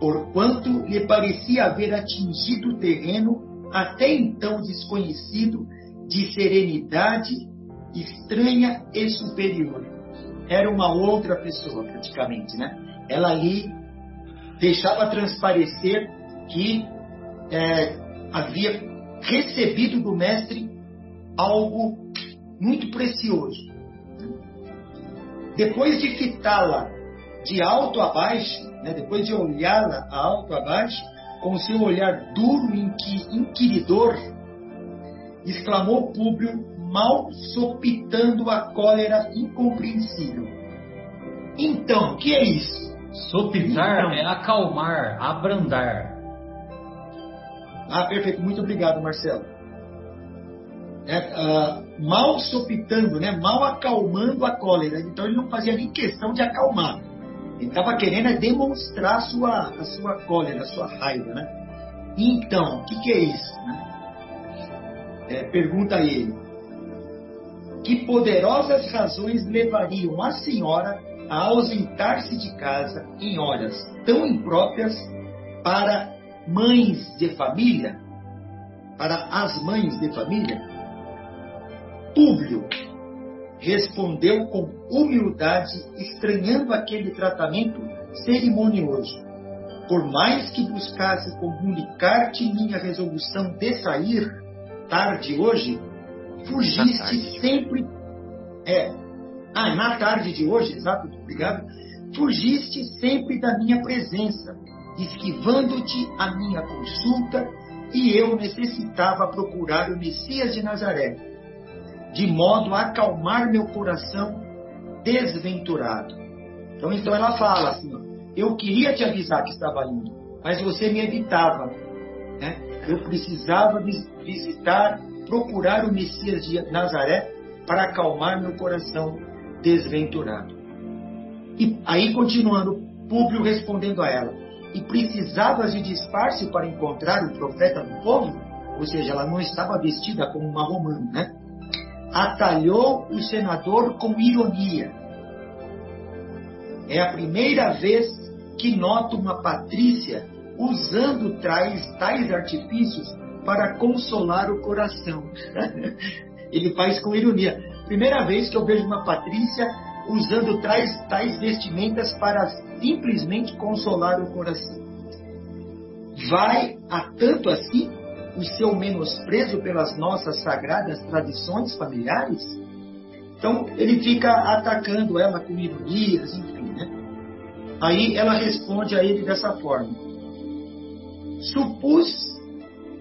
porquanto lhe parecia haver atingido o terreno até então desconhecido de serenidade estranha e superior. Era uma outra pessoa, praticamente, né? Ela ali deixava transparecer que é, havia recebido do mestre algo muito precioso. Depois de fitá-la de alto a baixo, né, depois de olhá-la a alto a baixo, com seu olhar duro e inquiridor, exclamou Públio, mal sopitando a cólera incompreensível. Então, o que é isso? Sopitar então, é acalmar, abrandar. Ah, perfeito. Muito obrigado, Marcelo. É, uh, mal sopitando, né? mal acalmando a cólera. Então ele não fazia nem questão de acalmar. Ele estava querendo é demonstrar a sua, a sua cólera, a sua raiva. Né? Então, o que, que, é isso? Né? É, pergunta ele. Que poderosas razões levariam a senhora a ausentar-se de casa em horas tão impróprias para mães de família, para as mães de família? Públio respondeu com humildade, estranhando aquele tratamento cerimonioso. Por mais que buscasse comunicar-te minha resolução de sair tarde hoje, fugiste sempre. É, ah, na tarde de hoje, exato, obrigado. Fugiste sempre da minha presença, esquivando-te a minha consulta, e eu necessitava procurar o Messias de Nazaré, de modo a acalmar meu coração desventurado. Então, então ela fala assim: eu queria te avisar que estava indo, mas você me evitava. Né? Eu precisava visitar, procurar o Messias de Nazaré para acalmar meu coração desventurado. E aí, continuando, Públio respondendo a ela: E precisavas de disfarce para encontrar o profeta do povo? Ou seja, ela não estava vestida como uma romana, né? Atalhou o senador com ironia. É a primeira vez que noto uma patrícia usando tais, tais artifícios para consolar o coração. Ele faz com ironia. Primeira vez que eu vejo uma patrícia usando tais, tais vestimentas para simplesmente consolar o coração. Vai a tanto assim o seu menosprezo pelas nossas sagradas tradições familiares? Então ele fica atacando ela com ironias, enfim, né? Aí ela responde a ele dessa forma: Supus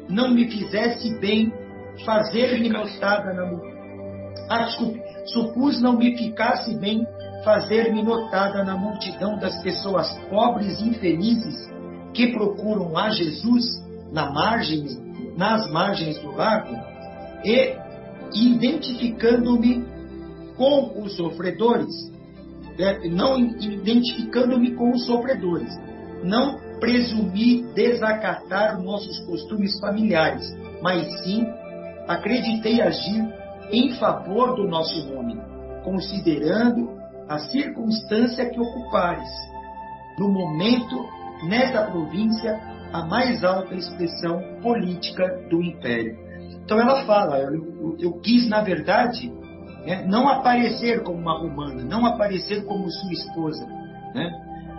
não me fizesse bem fazer-me notada na ah, desculpe, supus não me ficasse bem fazer-me notada na multidão das pessoas pobres e infelizes que procuram a Jesus na margem, nas margens do lago e identificando-me com os sofredores, né, não identificando-me com os sofredores, não presumi desacatar nossos costumes familiares, mas sim acreditei agir em favor do nosso nome, considerando a circunstância que ocupares. No momento, nesta província, a mais alta expressão política do império. Então ela fala: eu, eu, eu quis, na verdade, né, não aparecer como uma romana, não aparecer como sua esposa, né,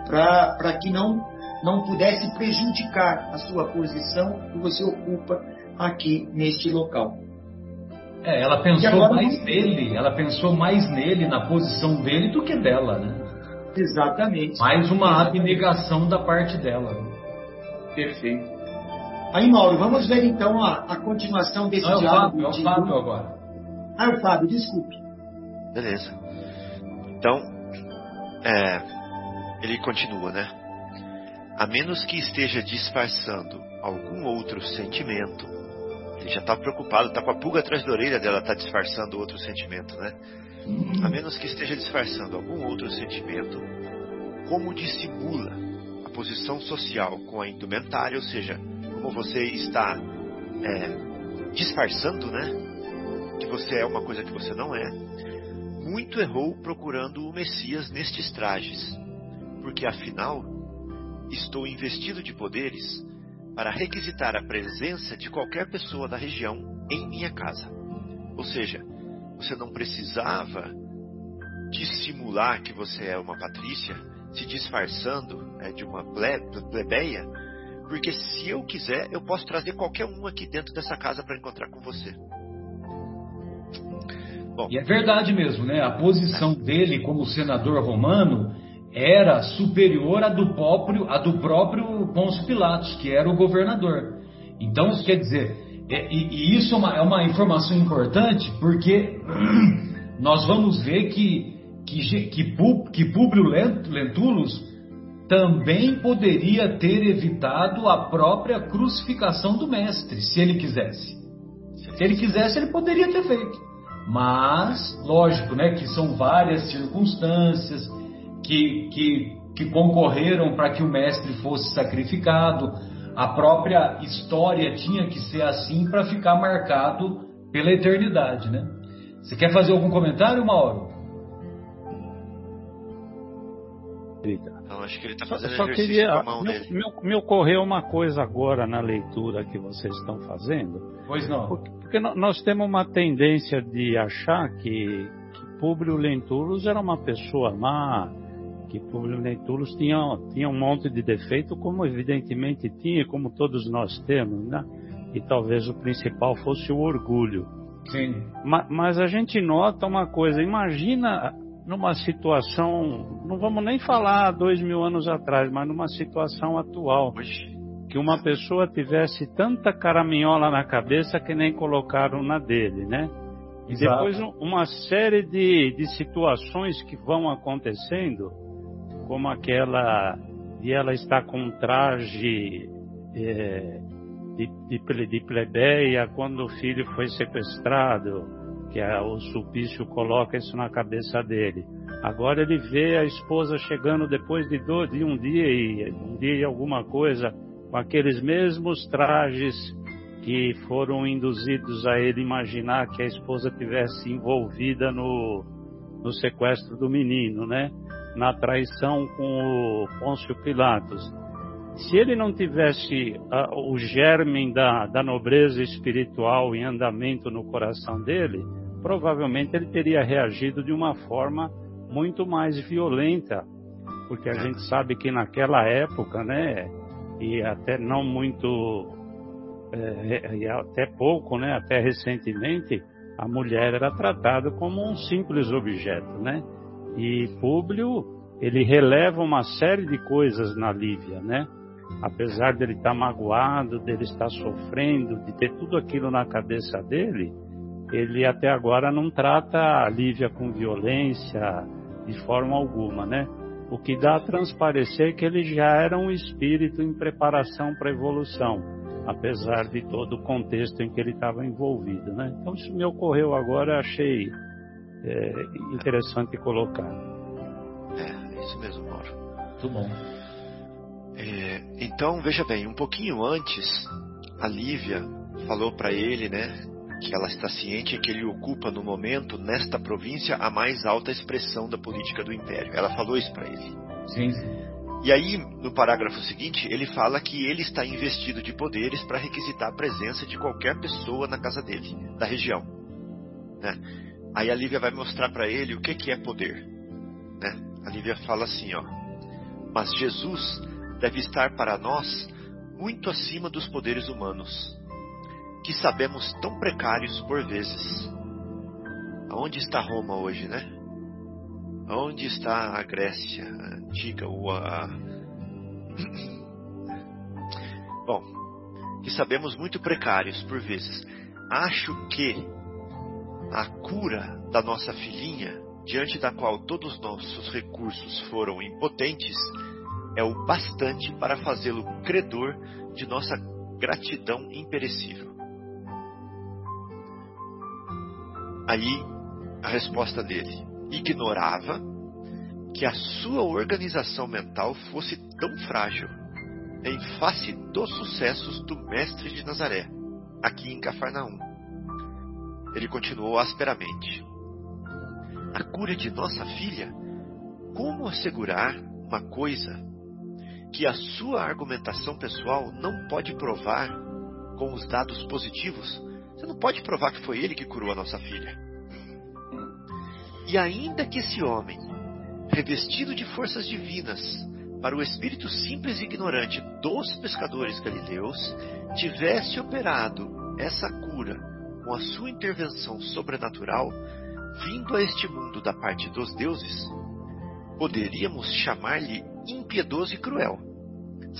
para que não, não pudesse prejudicar a sua posição que você ocupa aqui neste local. É, ela pensou mais nele, ela pensou mais nele, na posição dele, do que dela, né? Exatamente. Mais uma Exatamente. abnegação da parte dela. Perfeito. Aí, Mauro, vamos ver então a, a continuação desse Não, é diálogo. É o Fábio agora. Ah, é o Fábio, desculpe. Beleza. Então, é, ele continua, né? A menos que esteja disfarçando algum outro sentimento ele já está preocupado, está com a pulga atrás da orelha dela, está disfarçando outro sentimento, né? A menos que esteja disfarçando algum outro sentimento, como dissimula posição social com a indumentária, ou seja, como você está é, disfarçando, né? Que você é uma coisa que você não é. Muito errou procurando o Messias nestes trajes, porque afinal estou investido de poderes para requisitar a presença de qualquer pessoa da região em minha casa. Ou seja, você não precisava dissimular que você é uma patrícia, se disfarçando é, de uma plebeia, porque se eu quiser, eu posso trazer qualquer um aqui dentro dessa casa para encontrar com você. Bom, e é verdade mesmo, né? A posição dele como senador romano era superior à do próprio, à do próprio Pôncio Pilatos, que era o governador. Então, quer dizer, é, e, e, isso é uma, é uma, informação importante porque nós vamos ver que, que, que, que Públio Lentulus também poderia ter evitado a própria crucificação do mestre, se ele quisesse. Se ele quisesse, ele poderia ter feito. Mas, lógico, né, que são várias circunstâncias que, que, que concorreram para que o mestre fosse sacrificado. A própria história tinha que ser assim para ficar marcado pela eternidade, né? Você quer fazer algum comentário, Mauro? Não, acho que ele está fazendo só, só queria, com a mão me. Me, me, ocorreu uma coisa agora na leitura que vocês estão fazendo. Pois não. Porque, porque nós temos uma tendência de achar que, que Públio Lentulus era uma pessoa má, que Públio Lentulus tinha, tinha um monte de defeito, como evidentemente tinha, como todos nós temos, né? E talvez o principal fosse o orgulho. Sim. Mas, mas a gente nota uma coisa, imagina numa situação, não vamos nem falar dois mil anos atrás, mas numa situação atual, que uma pessoa tivesse tanta caraminhola na cabeça que nem colocaram na dele, né? E depois uma série de, de situações que vão acontecendo, como aquela de ela estar com um traje é, de, de, de plebeia quando o filho foi sequestrado, que a, o Sulpício coloca isso na cabeça dele. Agora ele vê a esposa chegando depois de, do, de um dia e um dia e alguma coisa com aqueles mesmos trajes que foram induzidos a ele imaginar que a esposa tivesse envolvida no, no sequestro do menino, né? Na traição com o Pôncio Pilatos. Se ele não tivesse uh, o germe da, da nobreza espiritual em andamento no coração dele, provavelmente ele teria reagido de uma forma muito mais violenta, porque a gente sabe que naquela época, né, e até não muito, é, e até pouco, né, até recentemente, a mulher era tratada como um simples objeto, né? E Públio, ele releva uma série de coisas na Lívia, né? Apesar dele estar magoado, dele estar sofrendo, de ter tudo aquilo na cabeça dele, ele até agora não trata a Lívia com violência de forma alguma, né? O que dá a transparecer que ele já era um espírito em preparação para a evolução, apesar de todo o contexto em que ele estava envolvido, né? Então isso me ocorreu agora, achei é, interessante colocar. É, isso mesmo, Mauro. Muito bom. É, então, veja bem, um pouquinho antes, a Lívia falou para ele, né, que ela está ciente que ele ocupa no momento, nesta província, a mais alta expressão da política do império. Ela falou isso para ele. Sim. E aí, no parágrafo seguinte, ele fala que ele está investido de poderes para requisitar a presença de qualquer pessoa na casa dele, da região. Né? Aí a Lívia vai mostrar para ele o que, que é poder. Né? A Lívia fala assim, ó. Mas Jesus deve estar para nós muito acima dos poderes humanos que sabemos tão precários por vezes. Aonde está Roma hoje, né? Aonde está a Grécia antiga ou a Bom, que sabemos muito precários por vezes. Acho que a cura da nossa filhinha, diante da qual todos nossos recursos foram impotentes, é o bastante para fazê-lo credor de nossa gratidão imperecível. Aí a resposta dele: ignorava que a sua organização mental fosse tão frágil em face dos sucessos do mestre de Nazaré, aqui em Cafarnaum. Ele continuou asperamente: A cura de nossa filha? Como assegurar uma coisa que a sua argumentação pessoal não pode provar com os dados positivos você não pode provar que foi ele que curou a nossa filha. E ainda que esse homem, revestido de forças divinas, para o espírito simples e ignorante dos pescadores galileus, tivesse operado essa cura com a sua intervenção sobrenatural, vindo a este mundo da parte dos deuses, poderíamos chamar-lhe impiedoso e cruel,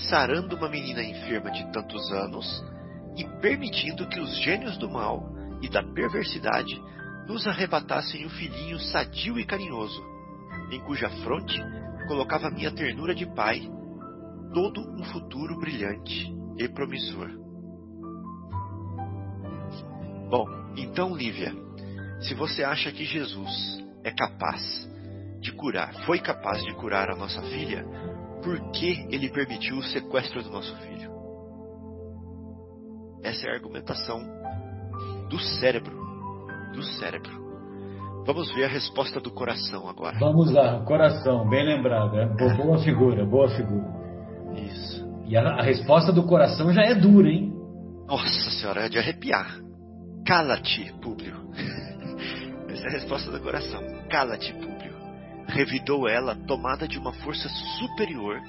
sarando uma menina enferma de tantos anos e permitindo que os gênios do mal e da perversidade nos arrebatassem o filhinho sadio e carinhoso, em cuja fronte colocava minha ternura de pai, todo um futuro brilhante e promissor. Bom, então, Lívia, se você acha que Jesus é capaz de curar, foi capaz de curar a nossa filha, por que ele permitiu o sequestro do nosso filho? Essa é a argumentação do cérebro. Do cérebro. Vamos ver a resposta do coração agora. Vamos lá, coração, bem lembrado. É? Boa figura, boa figura. Isso. E a, a resposta do coração já é dura, hein? Nossa senhora, é de arrepiar. Cala-te, Públio. Essa é a resposta do coração. Cala-te, Públio. Revidou ela, tomada de uma força superior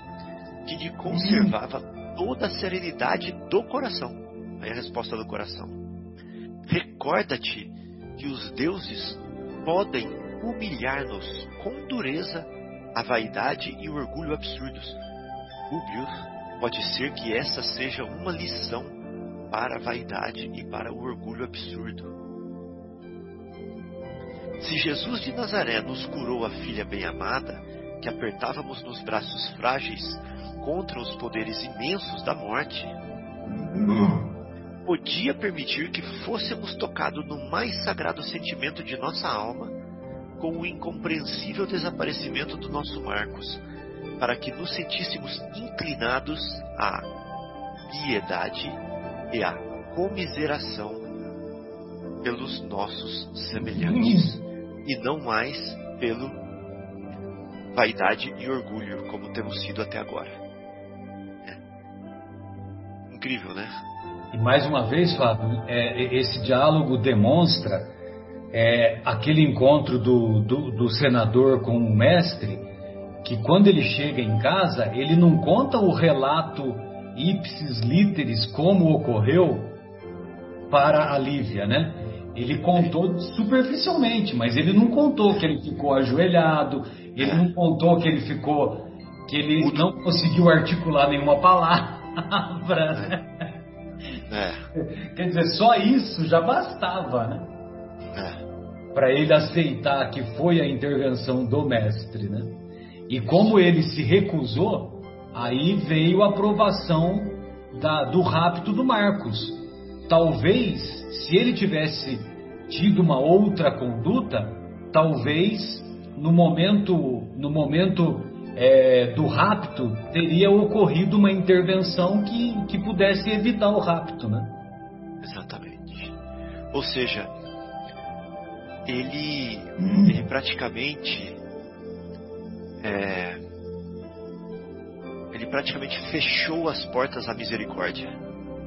que lhe conservava toda a serenidade do coração. Aí a resposta do coração. Recorda-te que os deuses podem humilhar-nos com dureza a vaidade e o orgulho absurdos. Públio, pode ser que essa seja uma lição para a vaidade e para o orgulho absurdo. Se Jesus de Nazaré nos curou a filha bem-amada, que apertávamos nos braços frágeis contra os poderes imensos da morte, podia permitir que fôssemos tocados no mais sagrado sentimento de nossa alma, com o incompreensível desaparecimento do nosso Marcos, para que nos sentíssemos inclinados à piedade e à comiseração pelos nossos semelhantes, e não mais pelo vaidade e orgulho, como temos sido até agora. É. Incrível, né? E mais uma vez, Fábio, é, esse diálogo demonstra é, aquele encontro do, do, do, senador com o mestre, que quando ele chega em casa, ele não conta o relato ipsis literis como ocorreu para a Lívia, né? Ele contou superficialmente, mas ele não contou que ele ficou ajoelhado, ele não contou que ele ficou, que ele não conseguiu articular nenhuma palavra. É. Quer dizer, só isso já bastava, né? É. Para ele aceitar que foi a intervenção do mestre, né? E como ele se recusou, aí veio a aprovação da, do rapto do Marcos. Talvez, se ele tivesse tido uma outra conduta, talvez no momento, no momento é, do rapto teria ocorrido uma intervenção que, que pudesse evitar o rapto, né? Exatamente. Ou seja, ele, ele praticamente é, ele praticamente fechou as portas à misericórdia.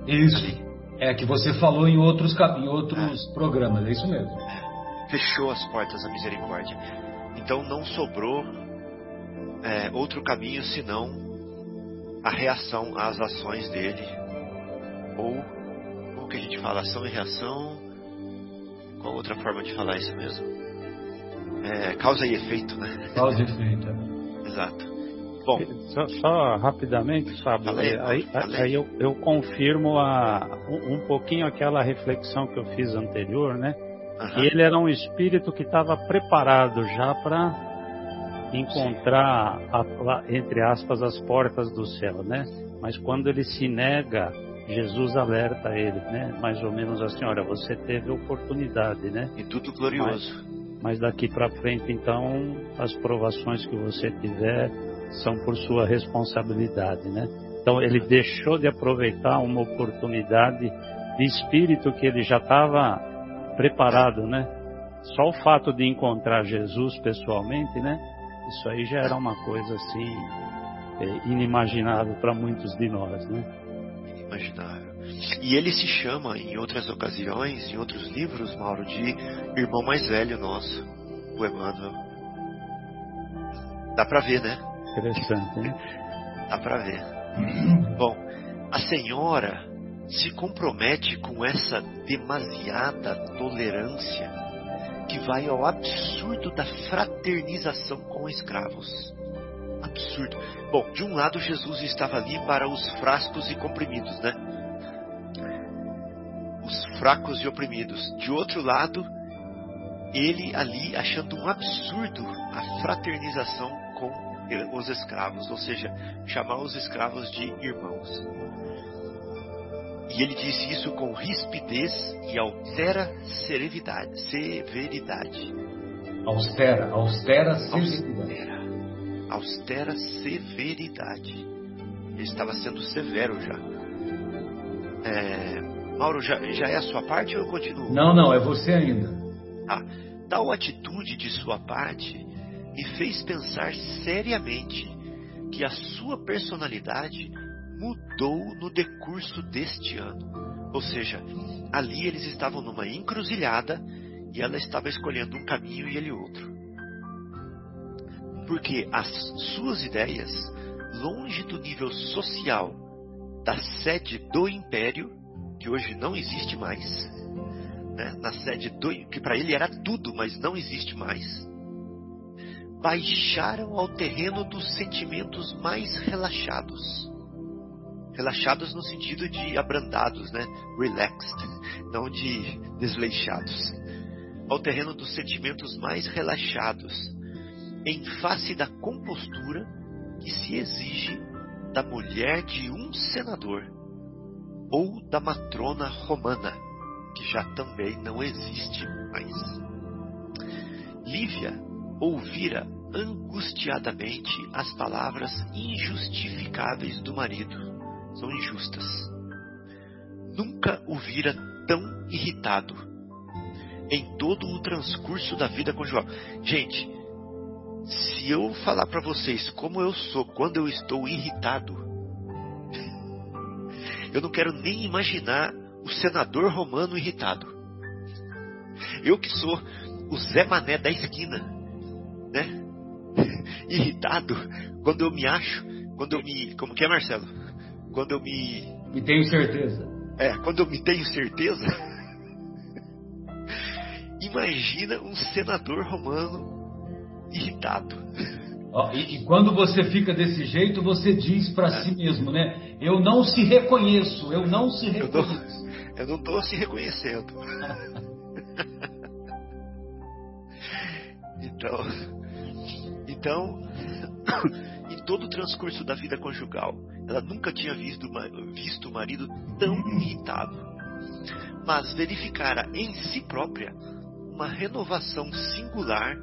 Isso. Ali. É que você falou em outros, em outros é. programas, é isso mesmo. Fechou as portas à misericórdia. Então não sobrou é, outro caminho senão a reação às ações dele. Ou o que a gente fala, ação e reação. Qual outra forma de falar isso mesmo? É, causa e efeito, né? Causa e efeito. É. Exato. Bom, só, só rapidamente, Fábio, falei, aí, falei. aí eu, eu, confirmo a, um, um, pouquinho aquela reflexão que eu fiz anterior, né? Uhum. Que ele era um espírito que estava preparado já para encontrar, a, entre aspas, as portas do céu, né? Mas quando ele se nega, Jesus alerta ele, né? Mais ou menos assim, olha, você teve oportunidade, né? E tudo glorioso. Mas, mas daqui para frente, então, as provações que você tiver são por sua responsabilidade, né? Então ele deixou de aproveitar uma oportunidade de espírito que ele já estava preparado, né? Só o fato de encontrar Jesus pessoalmente, né? Isso aí já era uma coisa assim é, inimaginável para muitos de nós, né? Inimaginável. E ele se chama em outras ocasiões, em outros livros, Mauro, de irmão mais velho nosso. o Emmanuel. Dá para ver, né? Interessante, hein? Dá para ver. Bom, a senhora se compromete com essa demasiada tolerância que vai ao absurdo da fraternização com escravos. Absurdo. Bom, de um lado Jesus estava ali para os frascos e comprimidos, né? Os fracos e oprimidos. De outro lado, ele ali achando um absurdo a fraternização com os escravos, ou seja, chamar os escravos de irmãos. E ele disse isso com rispidez e altera severidade. severidade. Austera, austera severidade. Austera, austera severidade. Ele estava sendo severo já. É, Mauro, já, já é a sua parte ou eu continuo? Não, não, é você ainda. Ah, tal atitude de sua parte me fez pensar seriamente que a sua personalidade mudou no decurso deste ano. Ou seja, ali eles estavam numa encruzilhada e ela estava escolhendo um caminho e ele outro. Porque as suas ideias, longe do nível social da sede do império, que hoje não existe mais, né, na sede do que para ele era tudo, mas não existe mais, baixaram ao terreno dos sentimentos mais relaxados relaxados no sentido de abrandados, né? Relaxed, não de desleixados. Ao terreno dos sentimentos mais relaxados, em face da compostura que se exige da mulher de um senador ou da matrona romana, que já também não existe mais. Lívia ouvira angustiadamente as palavras injustificáveis do marido são injustas. Nunca o vira tão irritado em todo o transcurso da vida conjugal. Gente, se eu falar para vocês como eu sou quando eu estou irritado, eu não quero nem imaginar o senador romano irritado. Eu que sou o Zé Mané da esquina, né? Irritado quando eu me acho, quando eu me, como que é, Marcelo? Quando eu me. Me tenho certeza. É, quando eu me tenho certeza. Imagina um senador romano irritado. e, e, quando você fica desse jeito, você diz para é. si mesmo, né? Eu não se reconheço, eu não se reconheço. Eu não estou se reconhecendo. então, então, em todo o transcurso da vida conjugal, ela nunca tinha visto, visto o marido tão irritado, mas verificara em si própria uma renovação singular,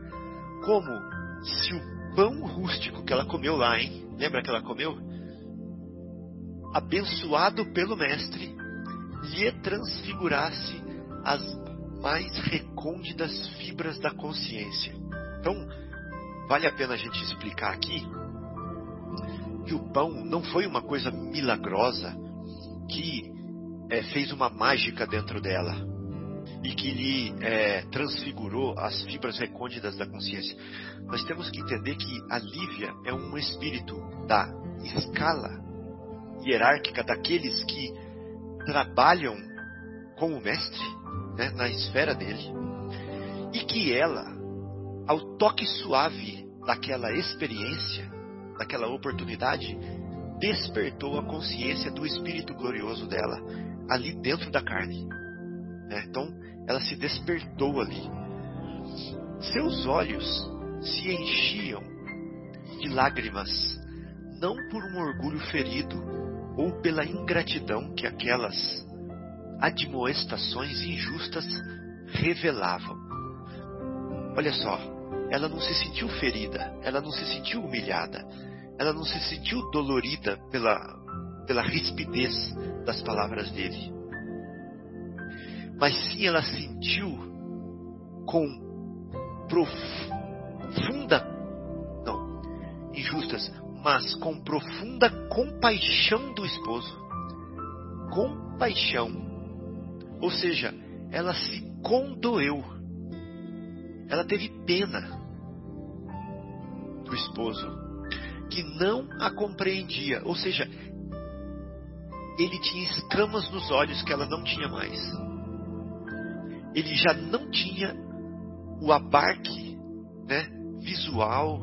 como se o pão rústico que ela comeu lá, hein? Lembra que ela comeu? Abençoado pelo Mestre, lhe transfigurasse as mais recônditas fibras da consciência. Então, vale a pena a gente explicar aqui que o pão não foi uma coisa milagrosa que é, fez uma mágica dentro dela e que lhe é, transfigurou as fibras recônditas da consciência. Nós temos que entender que a Lívia é um espírito da escala hierárquica daqueles que trabalham com o mestre, né, na esfera dele, e que ela, ao toque suave daquela experiência, naquela oportunidade, despertou a consciência do Espírito glorioso dela, ali dentro da carne. Né? Então, ela se despertou ali. Seus olhos se enchiam de lágrimas, não por um orgulho ferido ou pela ingratidão que aquelas admoestações injustas revelavam. Olha só, ela não se sentiu ferida, ela não se sentiu humilhada, ela não se sentiu dolorida pela, pela rispidez das palavras dele. Mas sim ela sentiu com profunda, não, injustas, mas com profunda compaixão do esposo. Compaixão. Ou seja, ela se condoeu ela teve pena do esposo, que não a compreendia. Ou seja, ele tinha escamas nos olhos que ela não tinha mais. Ele já não tinha o abarque né, visual,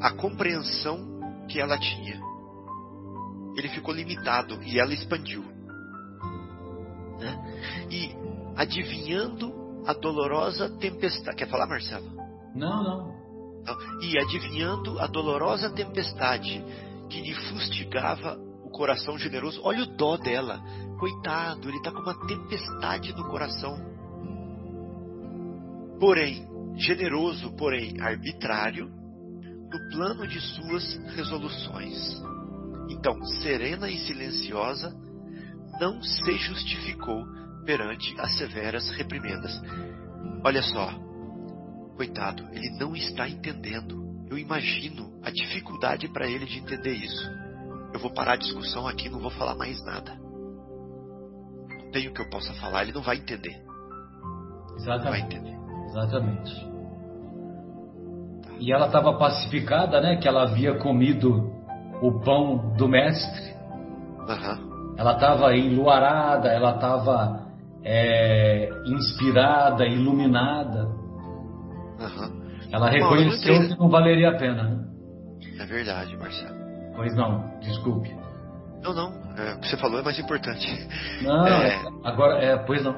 a compreensão que ela tinha. Ele ficou limitado e ela expandiu. Né? E adivinhando a dolorosa tempestade. Quer falar, Marcelo? Não, não. E adivinhando a dolorosa tempestade que lhe fustigava o coração generoso. Olha o dó dela. Coitado, ele está com uma tempestade no coração. Porém, generoso, porém arbitrário, no plano de suas resoluções. Então, serena e silenciosa, não se justificou perante as severas reprimendas. Olha só, coitado, ele não está entendendo. Eu imagino a dificuldade para ele de entender isso. Eu vou parar a discussão aqui, não vou falar mais nada. Não tenho o que eu possa falar, ele não vai entender. Exatamente. Não vai entender. Exatamente. E ela estava pacificada, né? Que ela havia comido o pão do mestre. Uhum. Ela estava enluarada, ela estava é, inspirada, iluminada. Uhum. Ela reconheceu não que não valeria a pena. Né? É verdade, Marcelo. Pois não, desculpe. Não, não. É, o que você falou é mais importante. Não, é... agora, é, pois não.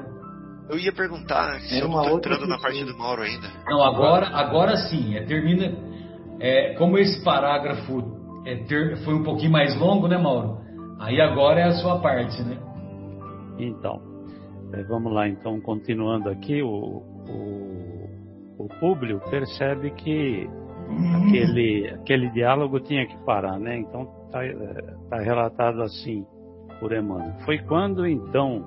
Eu ia perguntar se eu não estou entrando na parte do Mauro ainda. Não, agora, agora sim. É, termina. É, como esse parágrafo é, ter, foi um pouquinho mais longo, né, Mauro? Aí agora é a sua parte, né? Então, é, vamos lá, então, continuando aqui, o, o Públio percebe que aquele, aquele diálogo tinha que parar, né? Então, está tá relatado assim por Emmanuel. Foi quando, então,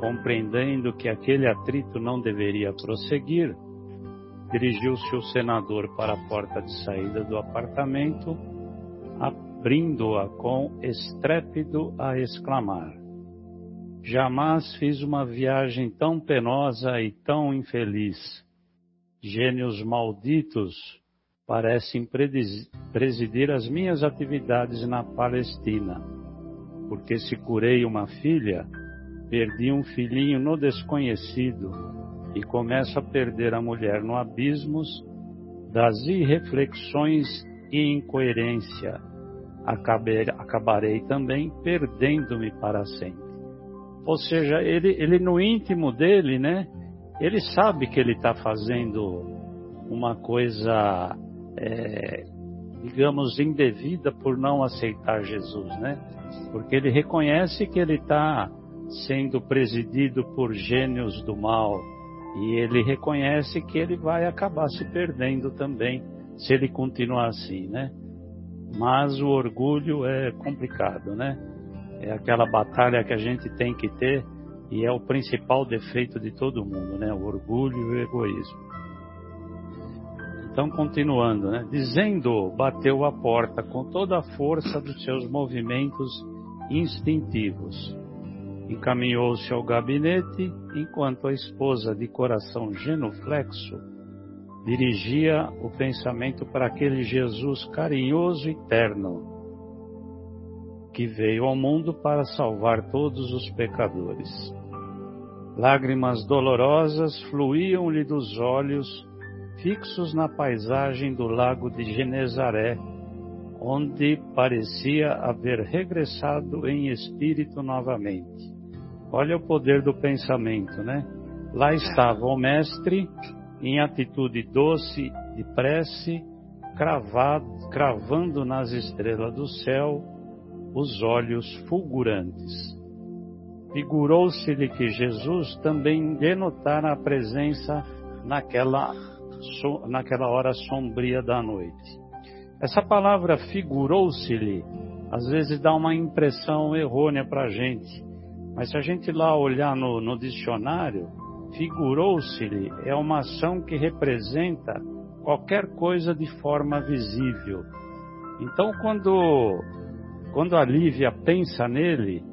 compreendendo que aquele atrito não deveria prosseguir, dirigiu-se o senador para a porta de saída do apartamento, abrindo-a com estrépito a exclamar: Jamais fiz uma viagem tão penosa e tão infeliz. Gênios malditos parecem presidir as minhas atividades na Palestina, porque se curei uma filha, perdi um filhinho no desconhecido e começo a perder a mulher no abismos das irreflexões e incoerência. Acabei, acabarei também perdendo-me para sempre. Ou seja, ele, ele no íntimo dele, né? Ele sabe que ele está fazendo uma coisa, é, digamos, indevida por não aceitar Jesus, né? Porque ele reconhece que ele está sendo presidido por gênios do mal e ele reconhece que ele vai acabar se perdendo também se ele continuar assim, né? Mas o orgulho é complicado, né? É aquela batalha que a gente tem que ter e é o principal defeito de todo mundo, né? O orgulho e o egoísmo. Então, continuando, né? Dizendo, bateu a porta com toda a força dos seus movimentos instintivos. Encaminhou-se ao gabinete, enquanto a esposa, de coração genuflexo, dirigia o pensamento para aquele Jesus carinhoso e terno, que veio ao mundo para salvar todos os pecadores. Lágrimas dolorosas fluíam-lhe dos olhos, fixos na paisagem do lago de Genezaré, onde parecia haver regressado em espírito novamente. Olha o poder do pensamento, né? Lá estava o Mestre, em atitude doce de prece, cravado, cravando nas estrelas do céu os olhos fulgurantes. Figurou-se-lhe que Jesus também denotara a presença naquela, naquela hora sombria da noite. Essa palavra figurou-se-lhe, às vezes dá uma impressão errônea para a gente, mas se a gente lá olhar no, no dicionário, figurou-se-lhe é uma ação que representa qualquer coisa de forma visível. Então, quando quando a Lívia pensa nele,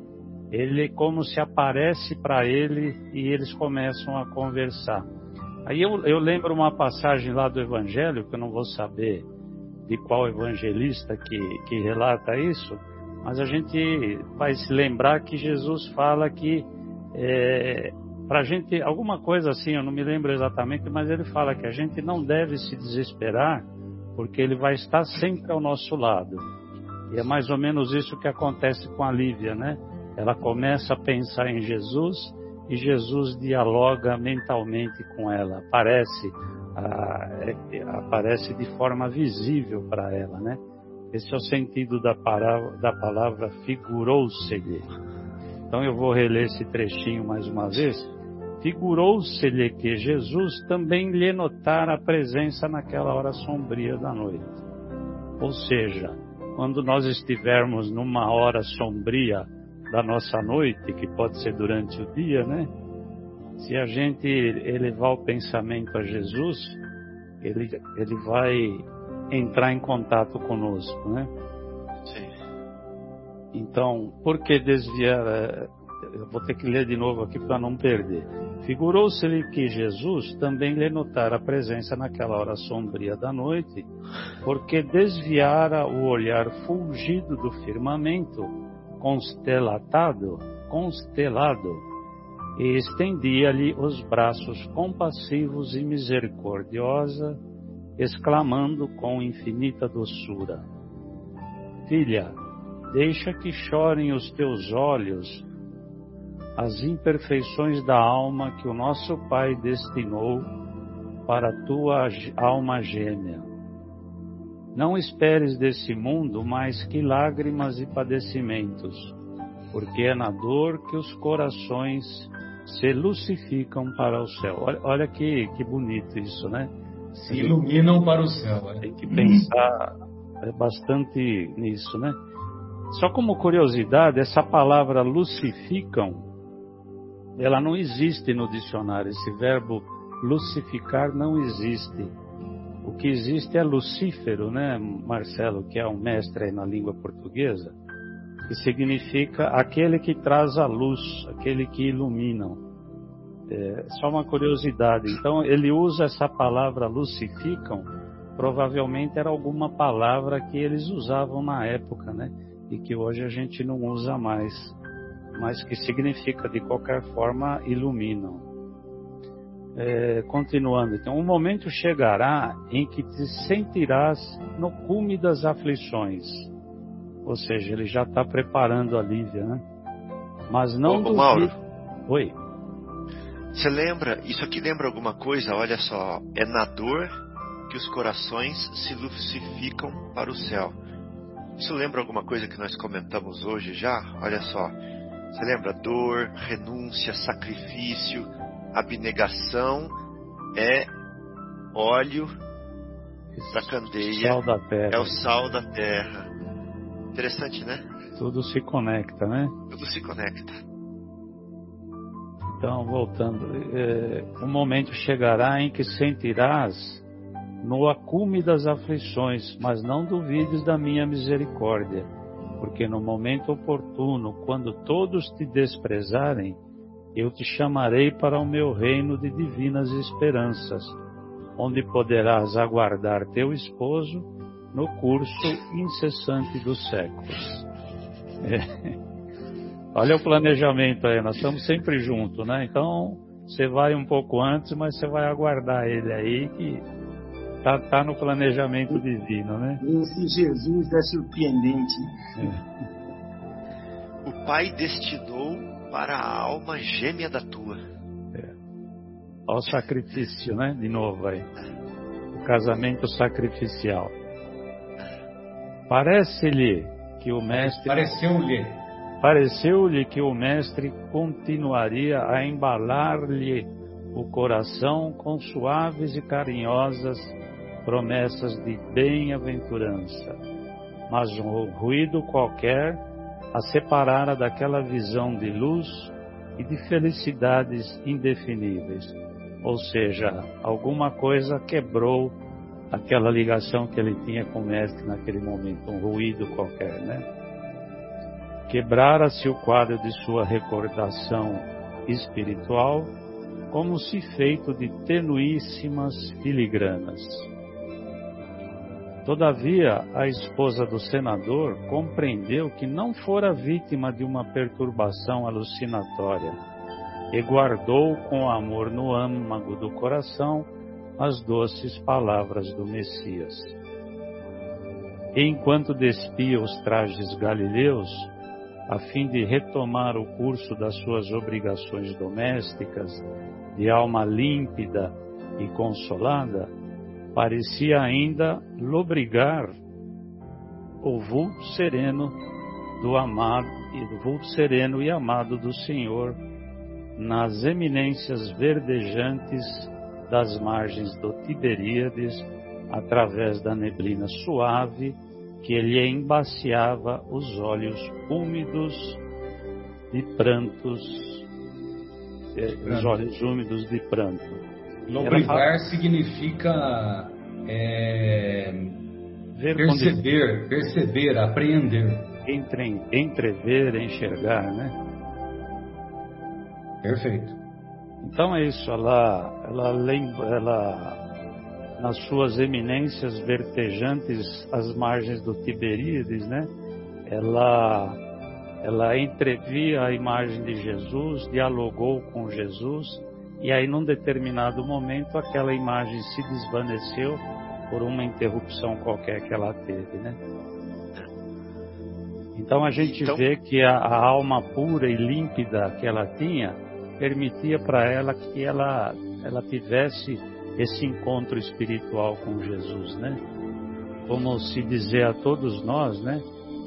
ele como se aparece para ele e eles começam a conversar. Aí eu, eu lembro uma passagem lá do Evangelho, que eu não vou saber de qual evangelista que, que relata isso, mas a gente vai se lembrar que Jesus fala que é, para a gente, alguma coisa assim, eu não me lembro exatamente, mas ele fala que a gente não deve se desesperar, porque ele vai estar sempre ao nosso lado. E é mais ou menos isso que acontece com a Lívia, né? Ela começa a pensar em Jesus e Jesus dialoga mentalmente com ela, aparece, é, aparece de forma visível para ela, né? Esse é o sentido da palavra, da palavra figurou-se-lhe. Então eu vou reler esse trechinho mais uma vez. Figurou-se-lhe que Jesus também lhe notara a presença naquela hora sombria da noite. Ou seja, quando nós estivermos numa hora sombria da nossa noite, que pode ser durante o dia, né? Se a gente elevar o pensamento a Jesus, ele, ele vai entrar em contato conosco, né? Sim. Então, por que desviar? Eh, eu vou ter que ler de novo aqui para não perder. Figurou-se-lhe que Jesus também lhe notara a presença naquela hora sombria da noite, porque desviara o olhar fulgido do firmamento constelatado, constelado, e estendia-lhe os braços compassivos e misericordiosa, exclamando com infinita doçura: Filha, deixa que chorem os teus olhos as imperfeições da alma que o nosso Pai destinou para a tua alma gêmea não esperes desse mundo mais que lágrimas e padecimentos, porque é na dor que os corações se lucificam para o céu. Olha, olha que, que bonito isso, né? Se iluminam para o céu. É. Tem que pensar bastante nisso, né? Só como curiosidade, essa palavra lucificam, ela não existe no dicionário. Esse verbo lucificar não existe. O que existe é Lucífero, né, Marcelo, que é um mestre na língua portuguesa, que significa aquele que traz a luz, aquele que ilumina. É, só uma curiosidade. Então, ele usa essa palavra lucificam, provavelmente era alguma palavra que eles usavam na época, né? E que hoje a gente não usa mais, mas que significa de qualquer forma iluminam é, continuando, então, um momento chegará em que te sentirás no cume das aflições. Ou seja, ele já está preparando a Lívia, né? Mas não do. Mauro. Oi. Você lembra? Isso aqui lembra alguma coisa? Olha só, é na dor que os corações se lucificam para o céu. Isso lembra alguma coisa que nós comentamos hoje já? Olha só. Você lembra dor, renúncia, sacrifício, abnegação é óleo da candeia, é o sal da terra. Interessante, né? Tudo se conecta, né? Tudo se conecta. Então, voltando, é, um momento chegará em que sentirás no acume das aflições, mas não duvides da minha misericórdia, porque no momento oportuno, quando todos te desprezarem, eu te chamarei para o meu reino de divinas esperanças, onde poderás aguardar teu esposo no curso incessante dos séculos. É. Olha o planejamento aí, nós estamos sempre juntos, né? Então, você vai um pouco antes, mas você vai aguardar ele aí, que tá, tá no planejamento divino, né? Esse Jesus é surpreendente. É. O Pai destinou para a alma gêmea da tua. É. Olha o sacrifício, né? De novo aí. O casamento sacrificial. Parece-lhe que o mestre. Pareceu-lhe. Pareceu-lhe que o mestre continuaria a embalar-lhe o coração com suaves e carinhosas promessas de bem-aventurança. Mas um ruído qualquer a separara daquela visão de luz e de felicidades indefiníveis. Ou seja, alguma coisa quebrou aquela ligação que ele tinha com o mestre naquele momento, um ruído qualquer, né? Quebrara-se o quadro de sua recordação espiritual, como se feito de tenuíssimas filigranas. Todavia, a esposa do senador compreendeu que não fora vítima de uma perturbação alucinatória e guardou com amor no âmago do coração as doces palavras do Messias. E enquanto despia os trajes galileus, a fim de retomar o curso das suas obrigações domésticas, de alma límpida e consolada, parecia ainda lobrigar o vulto sereno do amado e do vulto sereno e amado do Senhor nas eminências verdejantes das margens do Tiberíades, através da neblina suave que lhe embaciava os olhos úmidos de prantos, eh, os olhos úmidos de pranto. Lobrigar significa é, perceber, perceber, apreender. Entre, entrever, enxergar, né? Perfeito. Então é isso, ela, ela lembra, ela nas suas eminências vertejantes às margens do Tiberíades, né? Ela ela entrevia a imagem de Jesus, dialogou com Jesus, e aí num determinado momento aquela imagem se desvaneceu por uma interrupção qualquer que ela teve, né? Então a gente então... vê que a, a alma pura e límpida que ela tinha permitia para ela que ela ela tivesse esse encontro espiritual com Jesus, né? Como se dizer a todos nós, né?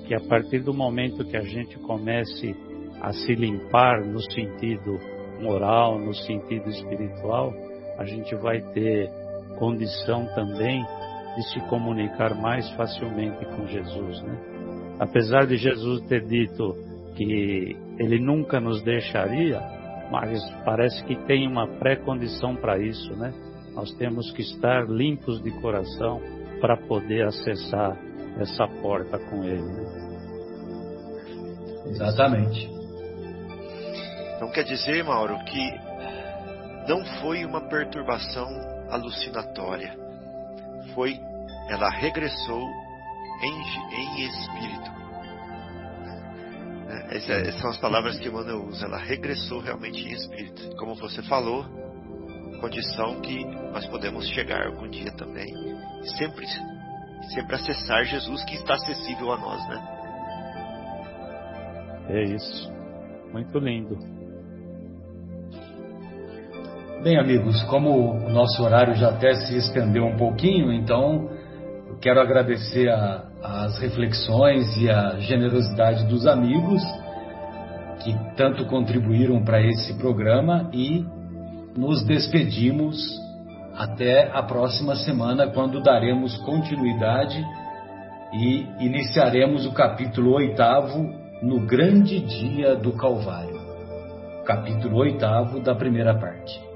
Que a partir do momento que a gente comece a se limpar no sentido moral, no sentido espiritual, a gente vai ter condição também de se comunicar mais facilmente com Jesus, né? Apesar de Jesus ter dito que ele nunca nos deixaria, mas parece que tem uma pré-condição para isso, né? Nós temos que estar limpos de coração para poder acessar essa porta com Ele. Né? Exatamente. Então quer dizer, Mauro, que não foi uma perturbação alucinatória. Foi, ela regressou em, em espírito. É, essas são as palavras que Emmanuel usa. Ela regressou realmente em espírito. Como você falou, condição que nós podemos chegar algum dia também. Sempre, sempre acessar Jesus que está acessível a nós, né? É isso. Muito lindo. Bem, amigos, como o nosso horário já até se estendeu um pouquinho, então eu quero agradecer a, as reflexões e a generosidade dos amigos que tanto contribuíram para esse programa e nos despedimos até a próxima semana, quando daremos continuidade e iniciaremos o capítulo oitavo no grande dia do Calvário. Capítulo oitavo da primeira parte.